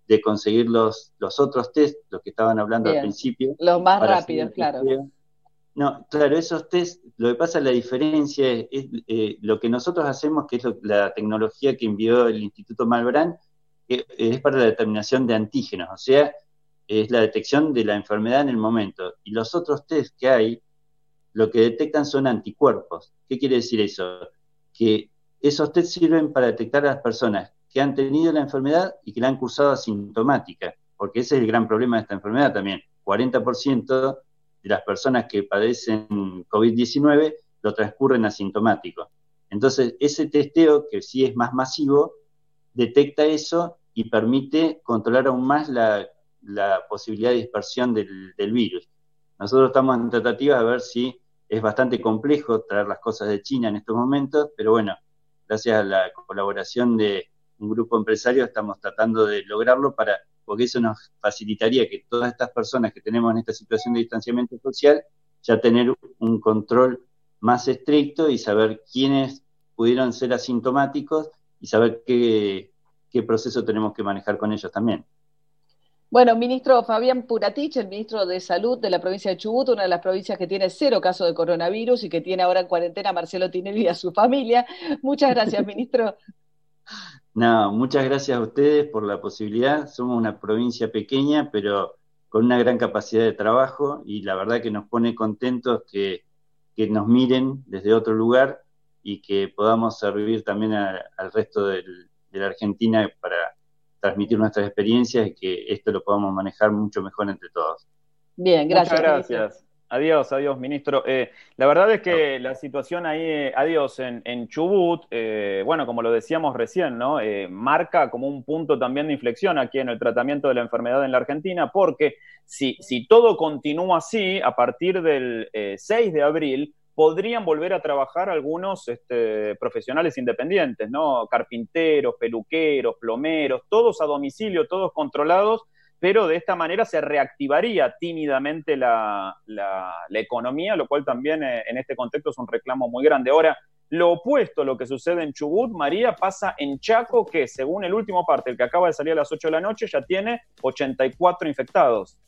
de conseguir los, los otros test, los que estaban hablando al principio. Los más rápidos, claro. No, claro, esos test, lo que pasa, la diferencia es, eh, lo que nosotros hacemos, que es la tecnología que envió el Instituto Malbrán, es para la determinación de antígenos, o sea, es la detección de la enfermedad en el momento. Y los otros test que hay, lo que detectan son anticuerpos. ¿Qué quiere decir eso? Que esos test sirven para detectar a las personas que han tenido la enfermedad y que la han cursado asintomática, porque ese es el gran problema de esta enfermedad también. 40% de las personas que padecen COVID-19 lo transcurren asintomático. Entonces, ese testeo, que sí es más masivo, detecta eso y permite controlar aún más la, posibilidad de dispersión del, virus. Nosotros estamos en tratativas a ver si es bastante complejo traer las cosas de China en estos momentos, pero bueno, gracias a la colaboración de un grupo empresario, estamos tratando de lograrlo para porque eso nos facilitaría que todas estas personas que tenemos en esta situación de distanciamiento social ya tener un control más estricto y saber quiénes pudieron ser asintomáticos y saber qué, qué proceso tenemos que manejar con ellos también. Bueno, ministro Fabián Puratich, el ministro de Salud de la provincia de Chubut, una de las provincias que tiene cero casos de coronavirus y que tiene ahora en cuarentena a Marcelo Tinelli y a su familia. Muchas gracias, ministro. No, muchas gracias a ustedes por la posibilidad. Somos una provincia pequeña, pero con una gran capacidad de trabajo y la verdad que nos pone contentos que, que nos miren desde otro lugar y que podamos servir también al resto del, de la Argentina para transmitir nuestras experiencias y que esto lo podamos manejar mucho mejor entre todos. Bien, gracias. Muchas gracias. Adiós, adiós, ministro. Eh, la verdad es que la situación ahí, eh, adiós, en, en Chubut, eh, bueno, como lo decíamos recién, ¿no? marca como un punto también de inflexión aquí en el tratamiento de la enfermedad en la Argentina, porque si, si todo continúa así, a partir del 6 de abril, podrían volver a trabajar algunos este, profesionales independientes, ¿no? Carpinteros, peluqueros, plomeros, todos a domicilio, todos controlados, pero de esta manera se reactivaría tímidamente la, economía, lo cual también eh, en este contexto es un reclamo muy grande. Ahora, lo opuesto a lo que sucede en Chubut, María, pasa en Chaco, que según el último parte, el que acaba de salir a las 8 de la noche, ya tiene 84 infectados.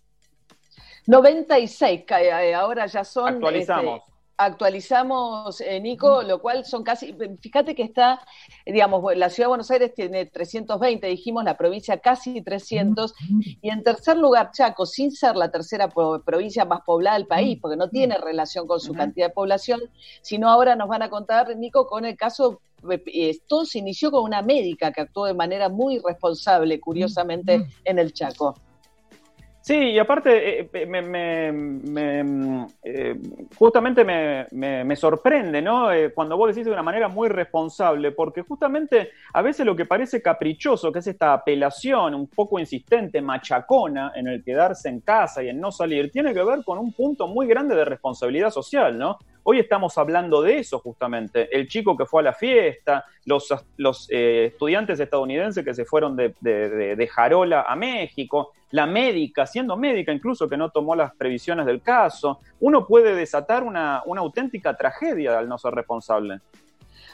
96, eh, ahora ya son... Actualizamos. Este, actualizamos, eh, Nico, lo cual son casi, fíjate que está, digamos, la ciudad de Buenos Aires tiene 320, dijimos, la provincia casi 300, y en tercer lugar Chaco, sin ser la tercera provincia más poblada del país, porque no tiene relación con su cantidad de población, sino ahora nos van a contar, Nico, con el caso esto se inició con una médica que actuó de manera muy responsable, curiosamente, en el Chaco. Sí, y aparte, eh, eh, me, eh, justamente me, sorprende, ¿no? cuando vos decís de una manera muy responsable, porque justamente a veces lo que parece caprichoso, que es esta apelación un poco insistente, machacona, en el quedarse en casa y en no salir, tiene que ver con un punto muy grande de responsabilidad social, ¿no? Hoy estamos hablando de eso justamente, el chico que fue a la fiesta, los, los estudiantes estadounidenses que se fueron de, de, Jarola a México, la médica, siendo médica incluso que no tomó las previsiones del caso, uno puede desatar una auténtica tragedia al no ser responsable.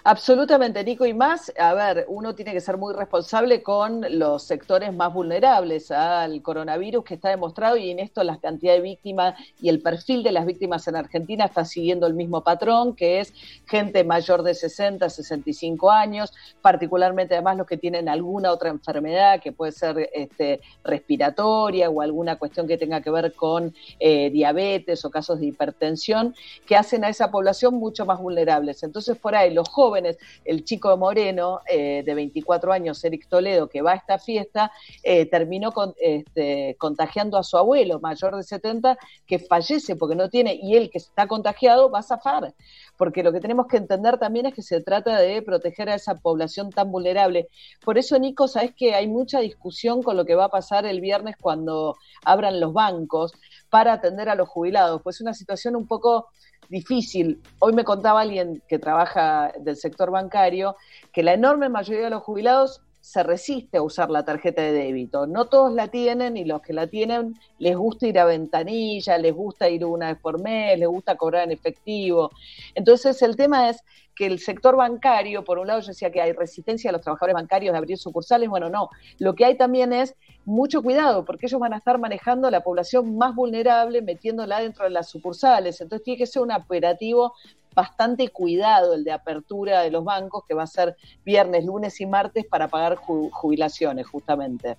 Absolutamente, Nico, y más, a ver, uno tiene que ser muy responsable con los sectores más vulnerables al coronavirus que está demostrado y en esto la cantidad de víctimas y el perfil de las víctimas en Argentina está siguiendo el mismo patrón, que es gente mayor de 60, 65 años, particularmente además los que tienen alguna otra enfermedad que puede ser este, respiratoria o alguna cuestión que tenga que ver con eh, diabetes o casos de hipertensión, que hacen a esa población mucho más vulnerables. Entonces, por ahí los jóvenes el chico Moreno, eh, de 24 años, Eric Toledo, que va a esta fiesta, eh, terminó este, contagiando a su abuelo, mayor de 70, que fallece porque no tiene, y él que está contagiado va a zafar. Porque lo que tenemos que entender también es que se trata de proteger a esa población tan vulnerable. Por eso, Nico, sabes que hay mucha discusión con lo que va a pasar el viernes cuando abran los bancos para atender a los jubilados. Pues es una situación un poco difícil. Hoy me contaba alguien que trabaja del sector bancario que la enorme mayoría de los jubilados se resiste a usar la tarjeta de débito. No todos la tienen y los que la tienen les gusta ir a ventanilla, les gusta ir una vez por mes, les gusta cobrar en efectivo. Entonces el tema es que el sector bancario, por un lado yo decía que hay resistencia a los trabajadores bancarios de abrir sucursales, bueno, no, lo que hay también es mucho cuidado, porque ellos van a estar manejando la población más vulnerable, metiéndola dentro de las sucursales, entonces tiene que ser un operativo bastante cuidado el de apertura de los bancos, que va a ser viernes, lunes y martes para pagar jubilaciones, justamente.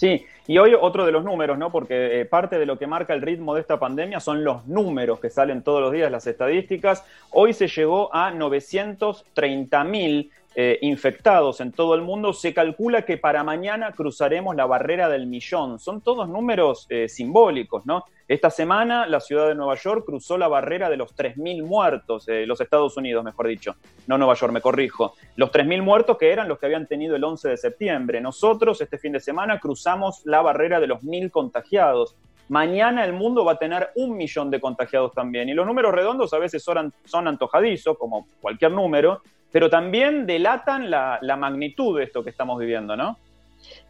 Sí, y hoy otro de los números, ¿no? Porque eh, parte de lo que marca el ritmo de esta pandemia son los números que salen todos los días, las estadísticas. Hoy se llegó a 930 mil eh, infectados en todo el mundo, se calcula que para mañana cruzaremos la barrera del millón. Son todos números eh, simbólicos, ¿no? Esta semana la ciudad de Nueva York cruzó la barrera de los 3.000 muertos, eh, los Estados Unidos, mejor dicho, no Nueva York, me corrijo. Los 3.000 muertos que eran los que habían tenido el 11 de septiembre. Nosotros este fin de semana cruzamos la barrera de los 1.000 contagiados. Mañana el mundo va a tener un millón de contagiados también. Y los números redondos a veces son, son antojadizos, como cualquier número, pero también delatan la, magnitud de esto que estamos viviendo, ¿no?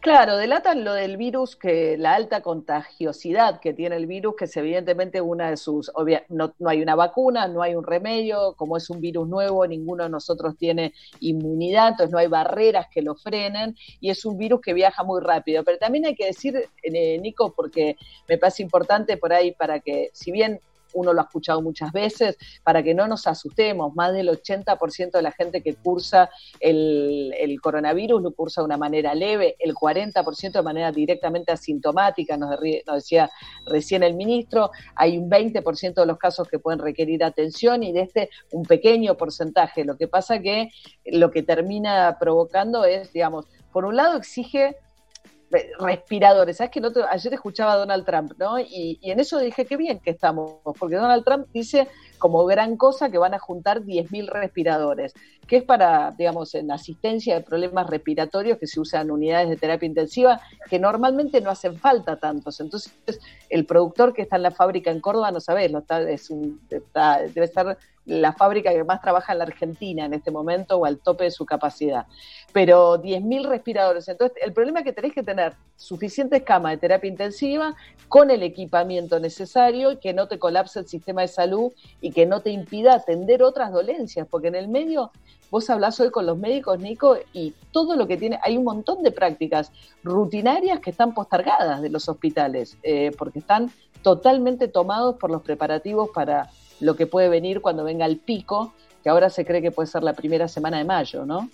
Claro, delatan lo del virus, que la alta contagiosidad que tiene el virus, que es evidentemente una de sus, no, no, hay una vacuna, no hay un remedio, como es un virus nuevo, ninguno de nosotros tiene inmunidad, entonces no hay barreras que lo frenen y es un virus que viaja muy rápido. Pero también hay que decir, eh, Nico, porque me parece importante por ahí para que, si bien uno lo ha escuchado muchas veces, para que no nos asustemos, más del 80% de la gente que cursa el, coronavirus lo cursa de una manera leve, el 40% de manera directamente asintomática, nos, decía recién el ministro, hay un 20% de los casos que pueden requerir atención y de este un pequeño porcentaje. Lo que pasa que lo que termina provocando es, digamos, por un lado exige respiradores. ¿Sabes que ayer escuchaba a Donald Trump, ¿no? Y, y, en eso dije, qué bien que estamos, porque Donald Trump dice como gran cosa que van a juntar 10.000 respiradores, que es para, digamos, en asistencia de problemas respiratorios que se usan unidades de terapia intensiva, que normalmente no hacen falta tantos. Entonces, el productor que está en la fábrica en Córdoba, no sabes, lo está, es un, debe estar la fábrica que más trabaja en la Argentina en este momento o al tope de su capacidad. Pero 10.000 respiradores. Entonces, el problema que tenéis que tener suficientes camas de terapia intensiva con el equipamiento necesario y que no te colapse el sistema de salud y que no te impida atender otras dolencias, porque en el medio vos hablás hoy con los médicos, Nico, y todo lo que tiene, hay un montón de prácticas rutinarias que están postergadas de los hospitales, eh, porque están totalmente tomados por los preparativos para lo que puede venir cuando venga el pico, que ahora se cree que puede ser la primera semana de mayo, ¿no?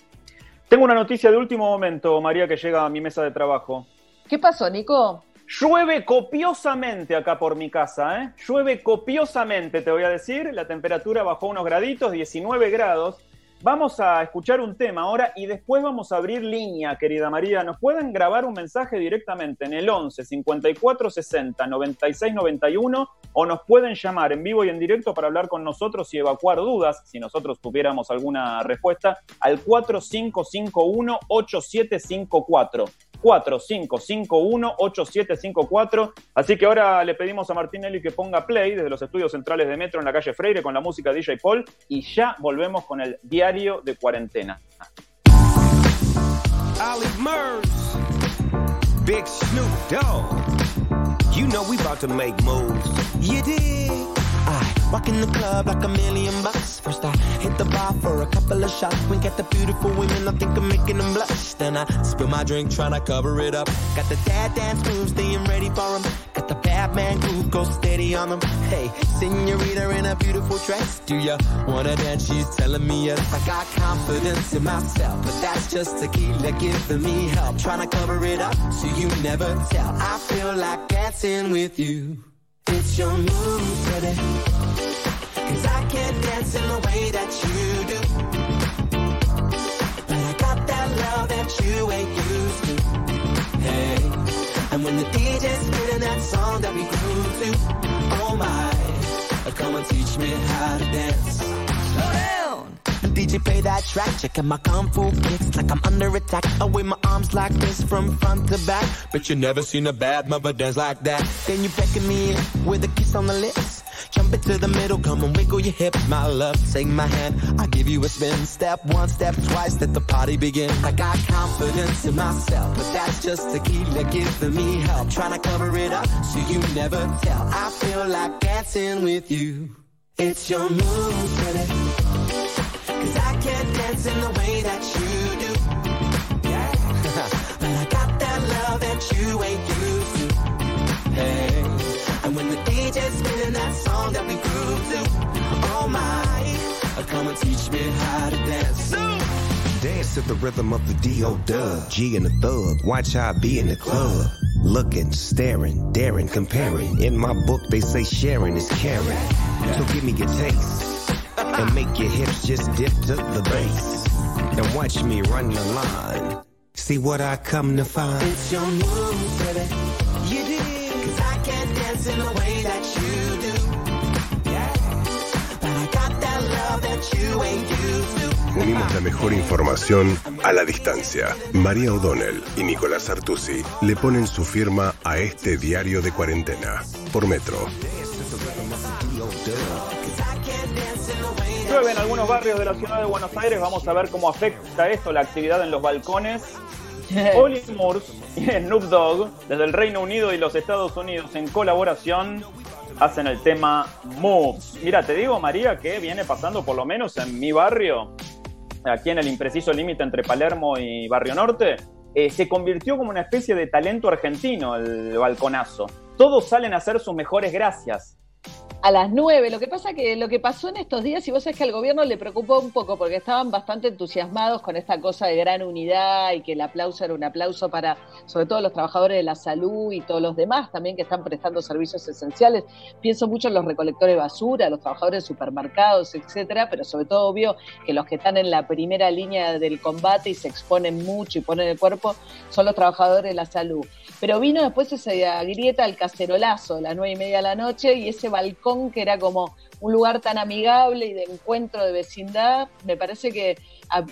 Tengo una noticia de último momento, María, que llega a mi mesa de trabajo. ¿Qué pasó, Nico? Llueve copiosamente acá por mi casa, ¿eh? Llueve copiosamente, te voy a decir. La temperatura bajó unos graditos, 19 grados. Vamos a escuchar un tema ahora y después vamos a abrir línea, querida María. Nos pueden grabar un mensaje directamente en el 11 54 60 96 91 o nos pueden llamar en vivo y en directo para hablar con nosotros y evacuar dudas, si nosotros tuviéramos alguna respuesta, al 4551 8754. 4551-8754. Así que ahora le pedimos a Martinelli que ponga play desde los estudios centrales de Metro en la calle Freire con la música de DJ Paul y ya volvemos con el diario de cuarentena. Big Snoop Dogg. You know we about to make moves. You did. I walk in the club like a million bucks. First I hit the bar for a couple of shots. Wink at the beautiful women, I think I'm making them blush. Then I spill my drink, trying to cover it up. Got the dad dance moves, staying ready for them. Got the bad man go steady on them. Hey, senorita in a beautiful dress. Do ya wanna dance? She's telling me yes. I got confidence in myself, but that's just tequila giving me help. Trying to cover it up so you never tell. I feel like dancing with you. It's your move, baby. Cause I can't dance in the way that you do. But I got that love that you ain't used to. And when the DJ's spinning that song that we grew to, oh my, come and teach me how to dance. Slow down. DJ play that track, checking my kung fu kicks like I'm under attack. I wave my arms like this from front to back. But you never seen a bad mother dance like that. Then you beckon me in with a kiss on the lips. Jump into the middle, come and wiggle your hips, my love. Take my hand, I give you a spin. Step one, step twice, let the party begin. I got confidence in myself, but that's just tequila giving me help. Trying to cover it up so you never tell. I feel like dancing with you. It's your move, baby. Cause I can't dance in the way that you do. Yeah. but I got that love that you ain't DJ's spinning that song that we grew to, oh uh, my, come and teach me how to dance. Dance to the rhythm of the D.O. Dub. G and the thug. Watch how I be in the club. Looking, staring, daring, comparing. In my book, they say sharing is caring. So give me your taste and make your hips just dip to the bass. And watch me run the line. See what I come to find. It's your move, baby. You did. Cause I can't dance in the Unimos la mejor información a la distancia. María O'Donnell y Nicolás Artusi le ponen su firma a este diario de cuarentena por Metro. Llueve en algunos barrios de la ciudad de Buenos Aires. Vamos a ver cómo afecta esto la actividad en los balcones. Oli Moores y Snoop Dogg, desde el Reino Unido y los Estados Unidos, en colaboración, hacen el tema Moves. Mira, te digo, María, que viene pasando por lo menos en mi barrio, aquí en el impreciso límite entre Palermo y Barrio Norte, eh, se convirtió como una especie de talento argentino el balconazo. Todos salen a hacer sus mejores gracias a las 9. Lo que pasa que lo que pasó en estos días, y vos sabés que al gobierno le preocupó un poco porque estaban bastante entusiasmados con esta cosa de gran unidad y que el aplauso era un aplauso para, sobre todo, los trabajadores de la salud y todos los demás también que están prestando servicios esenciales. Pienso mucho en los recolectores de basura, los trabajadores de supermercados, etcétera, pero sobre todo obvio que los que están en la primera línea del combate y se exponen mucho y ponen el cuerpo son los trabajadores de la salud. Pero vino después esa grieta, el cacerolazo, a las nueve y media de la noche y ese balcón que era como un lugar tan amigable y de encuentro de vecindad, me parece que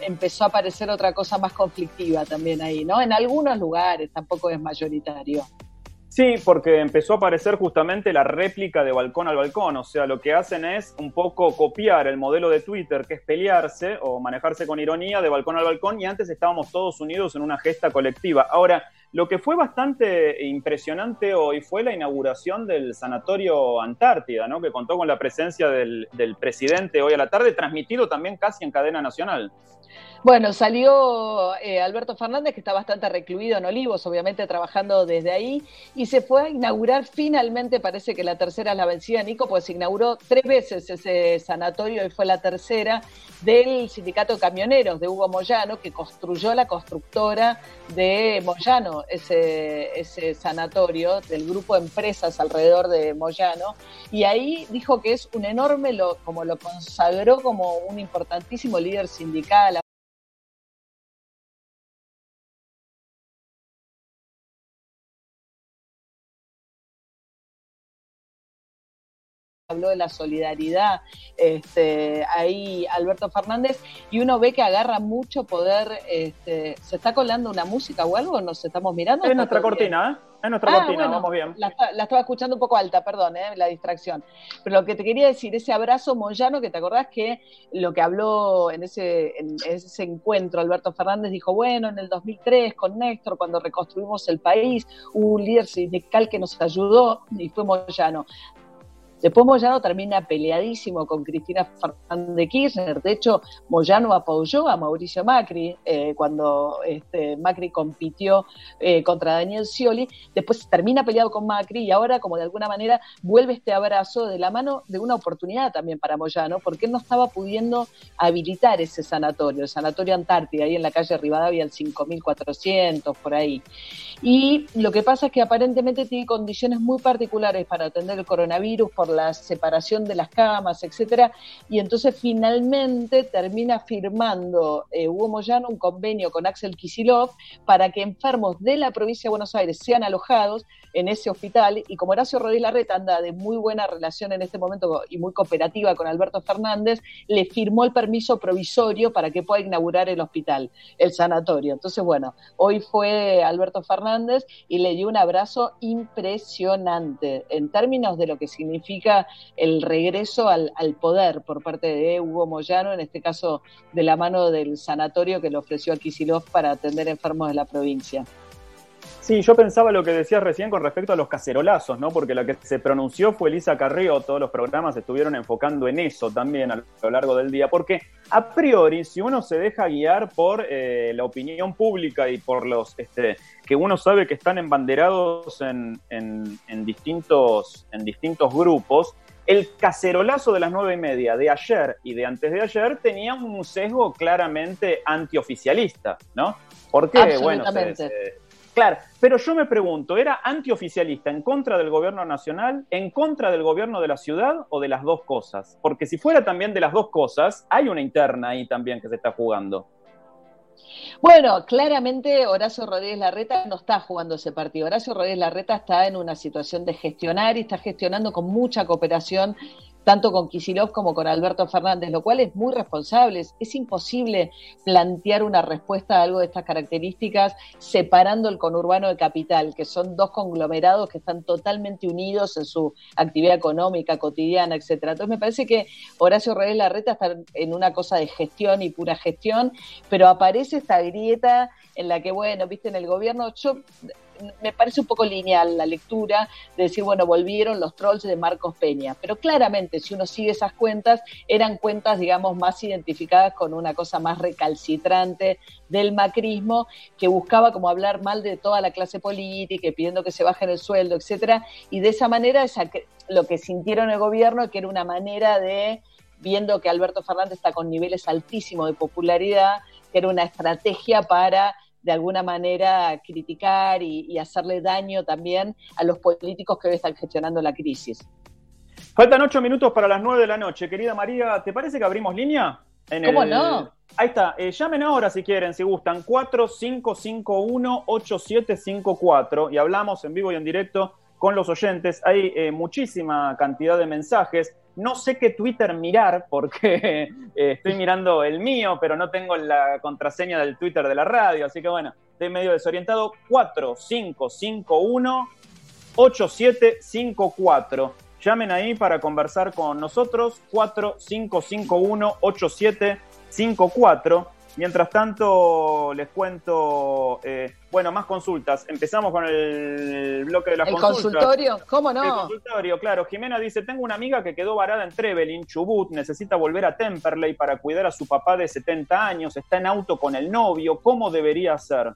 empezó a aparecer otra cosa más conflictiva también ahí, ¿no? En algunos lugares, tampoco es mayoritario. Sí, porque empezó a aparecer justamente la réplica de balcón al balcón, o sea, lo que hacen es un poco copiar el modelo de Twitter, que es pelearse o manejarse con ironía de balcón al balcón, y antes estábamos todos unidos en una gesta colectiva. Ahora, lo que fue bastante impresionante hoy fue la inauguración del Sanatorio Antártida, ¿no? que contó con la presencia del, del presidente hoy a la tarde, transmitido también casi en cadena nacional. Bueno, salió eh, Alberto Fernández, que está bastante recluido en Olivos, obviamente trabajando desde ahí, y se fue a inaugurar finalmente, parece que la tercera es la vencida, Nico, pues se inauguró tres veces ese sanatorio y fue la tercera del sindicato de camioneros de Hugo Moyano, que construyó la constructora de Moyano, ese, ese sanatorio del grupo de empresas alrededor de Moyano, y ahí dijo que es un enorme, lo, como lo consagró como un importantísimo líder sindical, habló de la solidaridad este, ahí Alberto Fernández y uno ve que agarra mucho poder. Este, ¿Se está colando una música o algo? ¿Nos estamos mirando? Es nuestra cortina, ¿eh? Es nuestra ah, cortina, vamos bien. La, estaba escuchando un poco alta, perdón, ¿eh? la distracción. Pero lo que te quería decir, ese abrazo Moyano, que te acordás que lo que habló en ese, en ese encuentro Alberto Fernández dijo, bueno, en el 2003 con Néstor, cuando reconstruimos el país, hubo un líder sindical que nos ayudó y fue Moyano. Después Moyano termina peleadísimo con Cristina Fernández Kirchner. De hecho, Moyano apoyó a Mauricio Macri eh, cuando este, Macri compitió eh, contra Daniel Scioli. Después termina peleado con Macri y ahora, como de alguna manera, vuelve este abrazo de la mano de una oportunidad también para Moyano, porque él no estaba pudiendo habilitar ese sanatorio, el Sanatorio Antártida, ahí en la calle Rivadavia, el 5400, por ahí. Y lo que pasa es que aparentemente tiene condiciones muy particulares para atender el coronavirus, por la separación de las camas, etcétera, y entonces finalmente termina firmando eh, Hugo Moyano un convenio con Axel Kisilov para que enfermos de la provincia de Buenos Aires sean alojados en ese hospital, y como Horacio Rodríguez Larreta anda de muy buena relación en este momento y muy cooperativa con Alberto Fernández, le firmó el permiso provisorio para que pueda inaugurar el hospital, el sanatorio. Entonces, bueno, hoy fue Alberto Fernández y le dio un abrazo impresionante en términos de lo que significa el regreso al, poder por parte de Hugo Moyano, en este caso de la mano del sanatorio que le ofreció a Kisilov para atender enfermos de la provincia. Sí, yo pensaba lo que decías recién con respecto a los cacerolazos, ¿no? Porque la que se pronunció fue Elisa Carrió, todos los programas estuvieron enfocando en eso también a lo largo del día, porque a priori, si uno se deja guiar por eh, la opinión pública y por los este, que uno sabe que están embanderados en, distintos, en distintos grupos, el cacerolazo de las nueve y media de ayer y de antes de ayer tenía un sesgo claramente antioficialista, ¿no? Porque, bueno, Claro, pero yo me pregunto, ¿era antioficialista en contra del gobierno nacional, en contra del gobierno de la ciudad o de las dos cosas? Porque si fuera también de las dos cosas, hay una interna ahí también que se está jugando. Bueno, claramente Horacio Rodríguez Larreta no está jugando ese partido. Horacio Rodríguez Larreta está en una situación de gestionar y está gestionando con mucha cooperación tanto con Kisilov como con Alberto Fernández, lo cual es muy responsable. Es imposible plantear una respuesta a algo de estas características separando el conurbano de capital, que son dos conglomerados que están totalmente unidos en su actividad económica, cotidiana, etcétera. Entonces me parece que Horacio Reyes Larreta está en una cosa de gestión y pura gestión, pero aparece esta grieta en la que, bueno, viste, en el gobierno, yo me parece un poco lineal la lectura de decir, bueno, volvieron los trolls de Marcos Peña, pero claramente si uno sigue esas cuentas, eran cuentas, digamos, más identificadas con una cosa más recalcitrante del macrismo, que buscaba como hablar mal de toda la clase política y pidiendo que se bajen el sueldo, etcétera, y de esa manera lo que sintieron el gobierno que era una manera de viendo que Alberto Fernández está con niveles altísimos de popularidad, que era una estrategia para de alguna manera criticar y, hacerle daño también a los políticos que hoy están gestionando la crisis. Faltan ocho minutos para las nueve de la noche. Querida María, ¿te parece que abrimos línea? ¿Cómo no? Ahí está. Eh, llamen ahora si quieren, si gustan. 4551-8754 y hablamos en vivo y en directo con los oyentes. Hay eh, muchísima cantidad de mensajes. No sé qué Twitter mirar porque eh, estoy mirando el mío, pero no tengo la contraseña del Twitter de la radio, así que bueno, estoy medio desorientado. 4551 8754. Llamen ahí para conversar con nosotros. 4551 8754. Mientras tanto, les cuento, eh, bueno, más consultas. Empezamos con el bloque de las ¿El consultorio? ¿Cómo no? El consultorio, claro. Jimena dice, tengo una amiga que quedó varada en Trevelin, Chubut, necesita volver a Temperley para cuidar a su papá de 70 años, está en auto con el novio, ¿cómo debería hacer?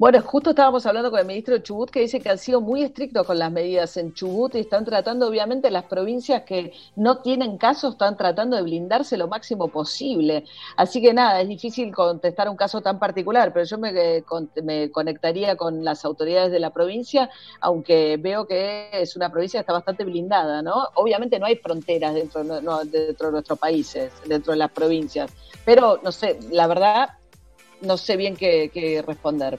Bueno, justo estábamos hablando con el ministro Chubut que dice que han sido muy estrictos con las medidas en Chubut y están tratando, obviamente, las provincias que no tienen casos, están tratando de blindarse lo máximo posible. Así que nada, es difícil contestar un caso tan particular, pero yo me, eh, me conectaría con las autoridades de la provincia, aunque veo que es una provincia que está bastante blindada, ¿no? Obviamente no hay fronteras dentro de nuestros países, dentro de las provincias, pero no sé, la verdad, no sé bien qué responder.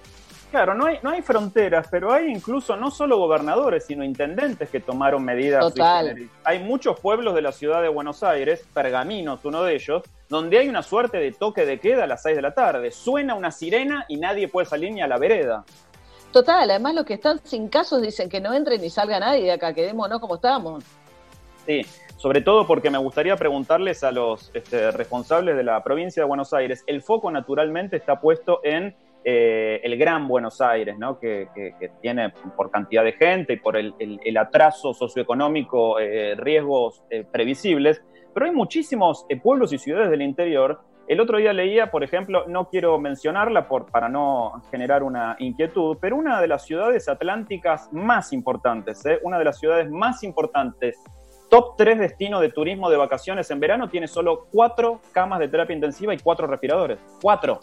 Claro, no hay, no hay fronteras, pero hay incluso no solo gobernadores, sino intendentes que tomaron medidas. Total. Hay muchos pueblos de la ciudad de Buenos Aires, Pergaminos, uno de ellos, donde hay una suerte de toque de queda a las 6 de la tarde. Suena una sirena y nadie puede salir ni a la vereda. Total, además los que están sin casos dicen que no entre ni salga nadie de acá, quedémonos como estamos. Sí, sobre todo porque me gustaría preguntarles a los este, responsables de la provincia de Buenos Aires, el foco naturalmente está puesto en eh, el Gran Buenos Aires, ¿no? que, tiene por cantidad de gente y por el, atraso socioeconómico eh, riesgos eh, previsibles, pero hay muchísimos pueblos y ciudades del interior. El otro día leía, por ejemplo, no quiero mencionarla por, para no generar una inquietud, pero una de las ciudades atlánticas más importantes, una de las ciudades más importantes top 3 destino de turismo de vacaciones en verano tiene solo cuatro camas de terapia intensiva y cuatro respiradores. Cuatro.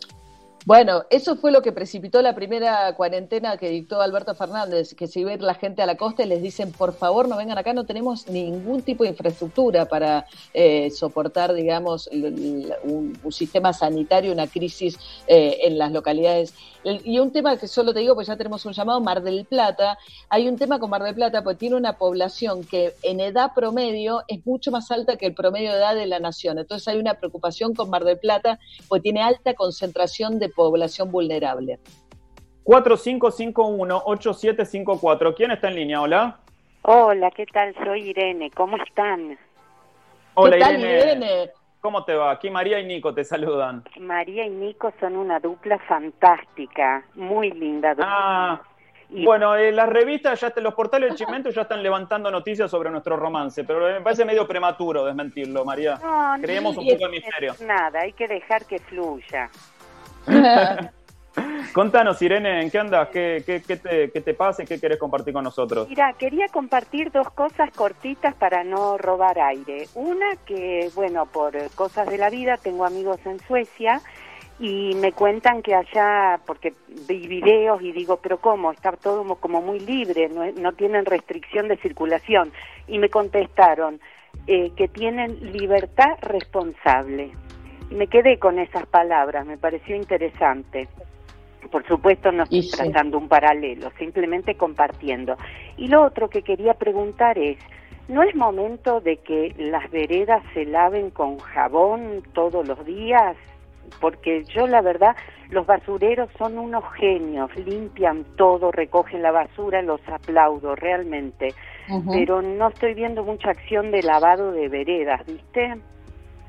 Bueno, eso fue lo que precipitó la primera cuarentena que dictó Alberto Fernández, que si ve la gente a la costa y les dicen, por favor, no vengan acá, no tenemos ningún tipo de infraestructura para eh, soportar, digamos, un, sistema sanitario, una crisis eh, en las localidades. Y un tema que solo te digo, pues ya tenemos un llamado, Mar del Plata, hay un tema con Mar del Plata, porque tiene una población que en edad promedio es mucho más alta que el promedio de edad de la nación. Entonces hay una preocupación con Mar del Plata, porque tiene alta concentración de población vulnerable. 4551-8754. ¿Quién está en línea? Hola. Hola, ¿qué tal? Soy Irene. ¿Cómo están? Hola, Irene. ¿Cómo te va? Aquí María y Nico te saludan. María y Nico son una dupla fantástica, muy linda dupla. Ah, bueno, eh, las revistas, ya los portales de Chimento ya están levantando noticias sobre nuestro romance, pero me parece medio prematuro desmentirlo, María. Creemos un poco en misterio. Nada, hay que dejar que fluya. Contanos, Irene, ¿en qué andas? ¿Qué, qué, te, ¿Qué te pasa qué quieres compartir con nosotros? Mira, quería compartir dos cosas cortitas para no robar aire. Una que, bueno, por cosas de la vida, tengo amigos en Suecia y me cuentan que allá, porque vi videos y digo, pero ¿cómo? Está todo como muy libre, no, no tienen restricción de circulación. Y me contestaron eh, que tienen libertad responsable me quedé con esas palabras, me pareció interesante. Por supuesto no estoy trazando un paralelo, simplemente compartiendo. Y lo otro que quería preguntar es, ¿No es momento de que las veredas se laven con jabón todos los días? Porque yo la verdad, los basureros son unos genios, limpian todo, recogen la basura, los aplaudo realmente. Pero no estoy viendo mucha acción de lavado de veredas, ¿viste?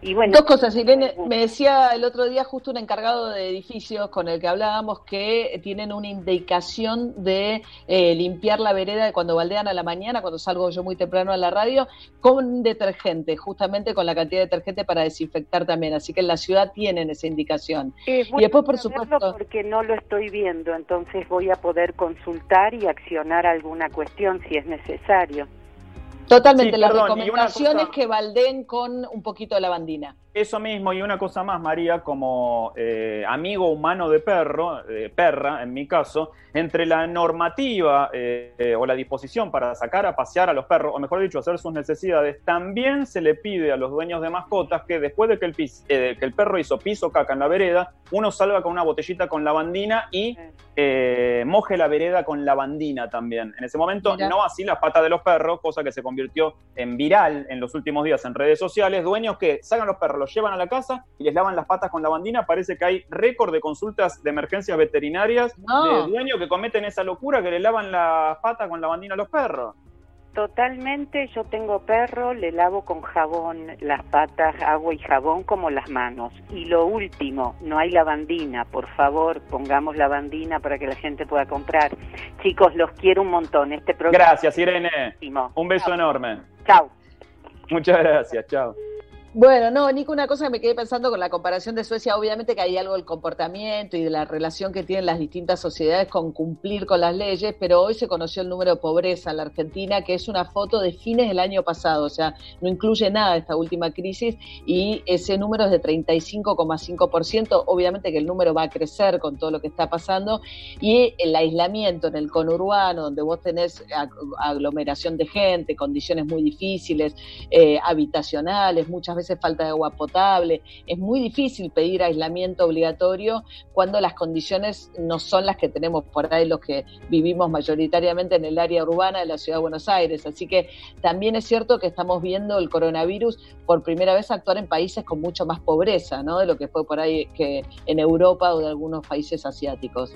Dos cosas, Irene. Me decía el otro día justo un encargado de edificios con el que hablábamos que tienen una indicación de eh, limpiar la vereda cuando baldean a la mañana, cuando salgo yo muy temprano a la radio, con detergente, justamente con la cantidad de detergente para desinfectar también. Así que en la ciudad tienen esa indicación. y después, por supuesto... Porque no lo estoy viendo, entonces voy a poder consultar y accionar alguna cuestión si es necesario. Totalmente, la recomendación es que baldeen con un poquito de lavandina. Eso mismo, y una cosa más, María, como eh, amigo humano de perro, perra en mi caso, entre la normativa eh, o la disposición para sacar a pasear a los perros, o mejor dicho, hacer sus necesidades, también se le pide a los dueños de mascotas que después de que el, eh, que el perro hizo piso caca en la vereda, uno salga con una botellita con lavandina y moje la vereda con lavandina también. En ese momento, no así las patas de los perros, cosa que se convirtió en viral en los últimos días en redes sociales, dueños que sacan los perros los llevan a la casa y les lavan las patas con lavandina. Parece que hay récord de consultas de emergencias veterinarias de dueños que cometen esa locura que le lavan las patas con lavandina a los perros. Totalmente, yo tengo perro, le lavo con jabón las patas, agua y jabón como las manos. Y lo último, no hay lavandina, por favor, pongamos lavandina para que la gente pueda comprar. Chicos, los quiero un montón. Este programa Gracias, Irene. Un beso enorme. Chao. Muchas gracias, chao. Bueno, no, Nico, una cosa que me quedé pensando con la comparación de Suecia, obviamente que hay algo del comportamiento y de la relación que tienen las distintas sociedades con cumplir con las leyes, pero hoy se conoció el número de pobreza en la Argentina, que es una foto de fines del año pasado, o sea, no incluye nada esta última crisis y ese número es de 35,5%, obviamente que el número va a crecer con todo lo que está pasando y el aislamiento en el conurbano, donde vos tenés aglomeración de gente, condiciones muy difíciles, eh, habitacionales, muchas veces falta de agua potable. Es muy difícil pedir aislamiento obligatorio cuando las condiciones no son las que tenemos por ahí los que vivimos mayoritariamente en el área urbana de la ciudad de Buenos Aires. Así que también es cierto que estamos viendo el coronavirus por primera vez actuar en países con mucho más pobreza, ¿no? De lo que fue por ahí que en Europa o de algunos países asiáticos.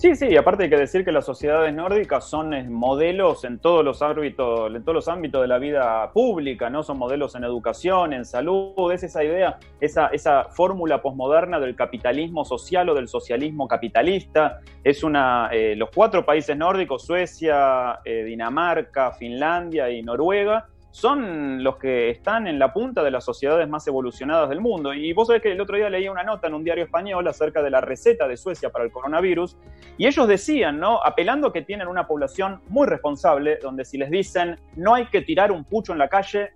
Sí, sí, y aparte hay que decir que las sociedades nórdicas son eh, modelos en todos los ámbitos, en todos los ámbitos de la vida pública, ¿no? Son modelos en educación, en salud, es esa idea, esa, esa fórmula posmoderna del capitalismo social o del socialismo capitalista. Es una, eh, los cuatro países nórdicos, Suecia, eh, Dinamarca, Finlandia y Noruega, son los que están en la punta de las sociedades más evolucionadas del mundo. Y vos sabés que el otro día leí una nota en un diario español acerca de la receta de Suecia para el coronavirus, y ellos decían, ¿no? Apelando que tienen una población muy responsable, donde si les dicen no hay que tirar un pucho en la calle,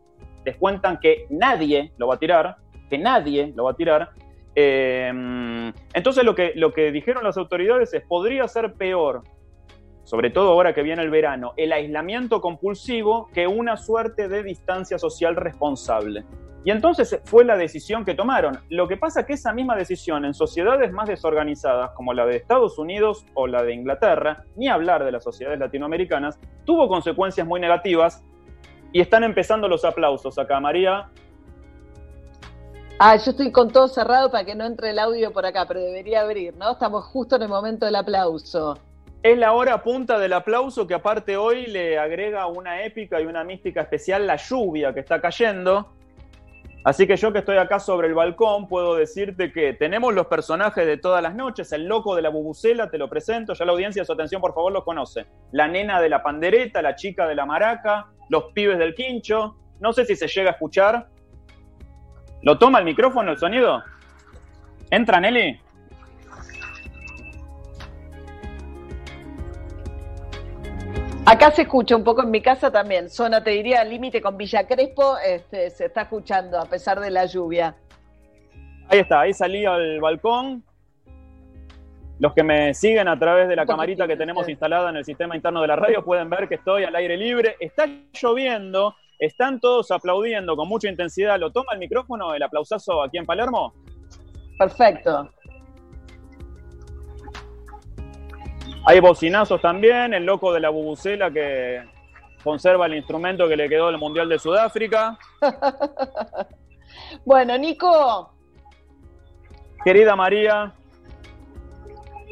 les cuentan que nadie lo va a tirar, que nadie lo va a tirar. Eh, entonces lo que, lo que dijeron las autoridades es, podría ser peor sobre todo ahora que viene el verano, el aislamiento compulsivo que una suerte de distancia social responsable. Y entonces fue la decisión que tomaron. Lo que pasa es que esa misma decisión en sociedades más desorganizadas como la de Estados Unidos o la de Inglaterra, ni hablar de las sociedades latinoamericanas, tuvo consecuencias muy negativas y están empezando los aplausos acá, María. Ah, yo estoy con todo cerrado para que no entre el audio por acá, pero debería abrir, ¿no? Estamos justo en el momento del aplauso. Es la hora punta del aplauso que aparte hoy le agrega una épica y una mística especial la lluvia que está cayendo. Así que yo que estoy acá sobre el balcón puedo decirte que tenemos los personajes de todas las noches, el loco de la bubucela, te lo presento, ya la audiencia, su atención por favor lo conoce. La nena de la pandereta, la chica de la maraca, los pibes del quincho, no sé si se llega a escuchar. ¿Lo toma el micrófono el sonido? ¿Entra Nelly? Acá se escucha un poco en mi casa también. Zona, te diría, límite con Villa Crespo, este, se está escuchando a pesar de la lluvia. Ahí está, ahí salí al balcón. Los que me siguen a través de la camarita que tenemos instalada en el sistema interno de la radio pueden ver que estoy al aire libre. Está lloviendo, están todos aplaudiendo con mucha intensidad. ¿Lo toma el micrófono el aplausazo aquí en Palermo? Perfecto. Hay bocinazos también, el loco de la bubucela que conserva el instrumento que le quedó del Mundial de Sudáfrica. bueno, Nico. Querida María,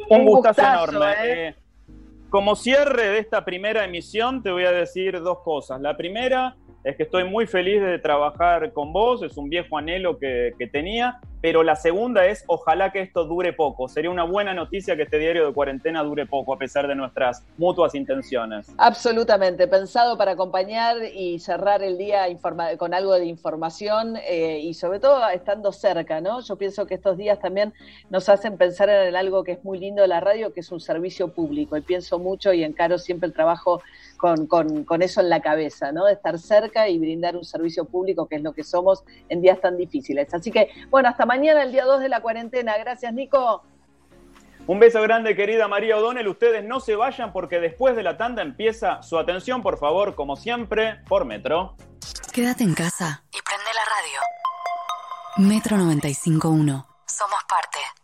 un, gustazo, enorme. ¿eh? Eh, como cierre de esta primera emisión, te voy a decir dos cosas. La primera es que estoy muy feliz de trabajar con vos, es un viejo anhelo que, tenía pero la segunda es ojalá que esto dure poco. Sería una buena noticia que este diario de cuarentena dure poco a pesar de nuestras mutuas intenciones. Absolutamente, pensado para acompañar y cerrar el día con algo de información eh, y sobre todo estando cerca, ¿no? Yo pienso que estos días también nos hacen pensar en algo que es muy lindo de la radio, que es un servicio público y pienso mucho y encaro siempre el trabajo con, con, con, eso en la cabeza, ¿no? De estar cerca y brindar un servicio público, que es lo que somos en días tan difíciles. Así que, bueno, hasta mañana, el día 2 de la cuarentena. Gracias, Nico. Un beso grande, querida María O'Donnell. Ustedes no se vayan porque después de la tanda empieza su atención, por favor, como siempre, por Metro. Quédate en casa y prende la radio. Metro 95.1. Somos parte.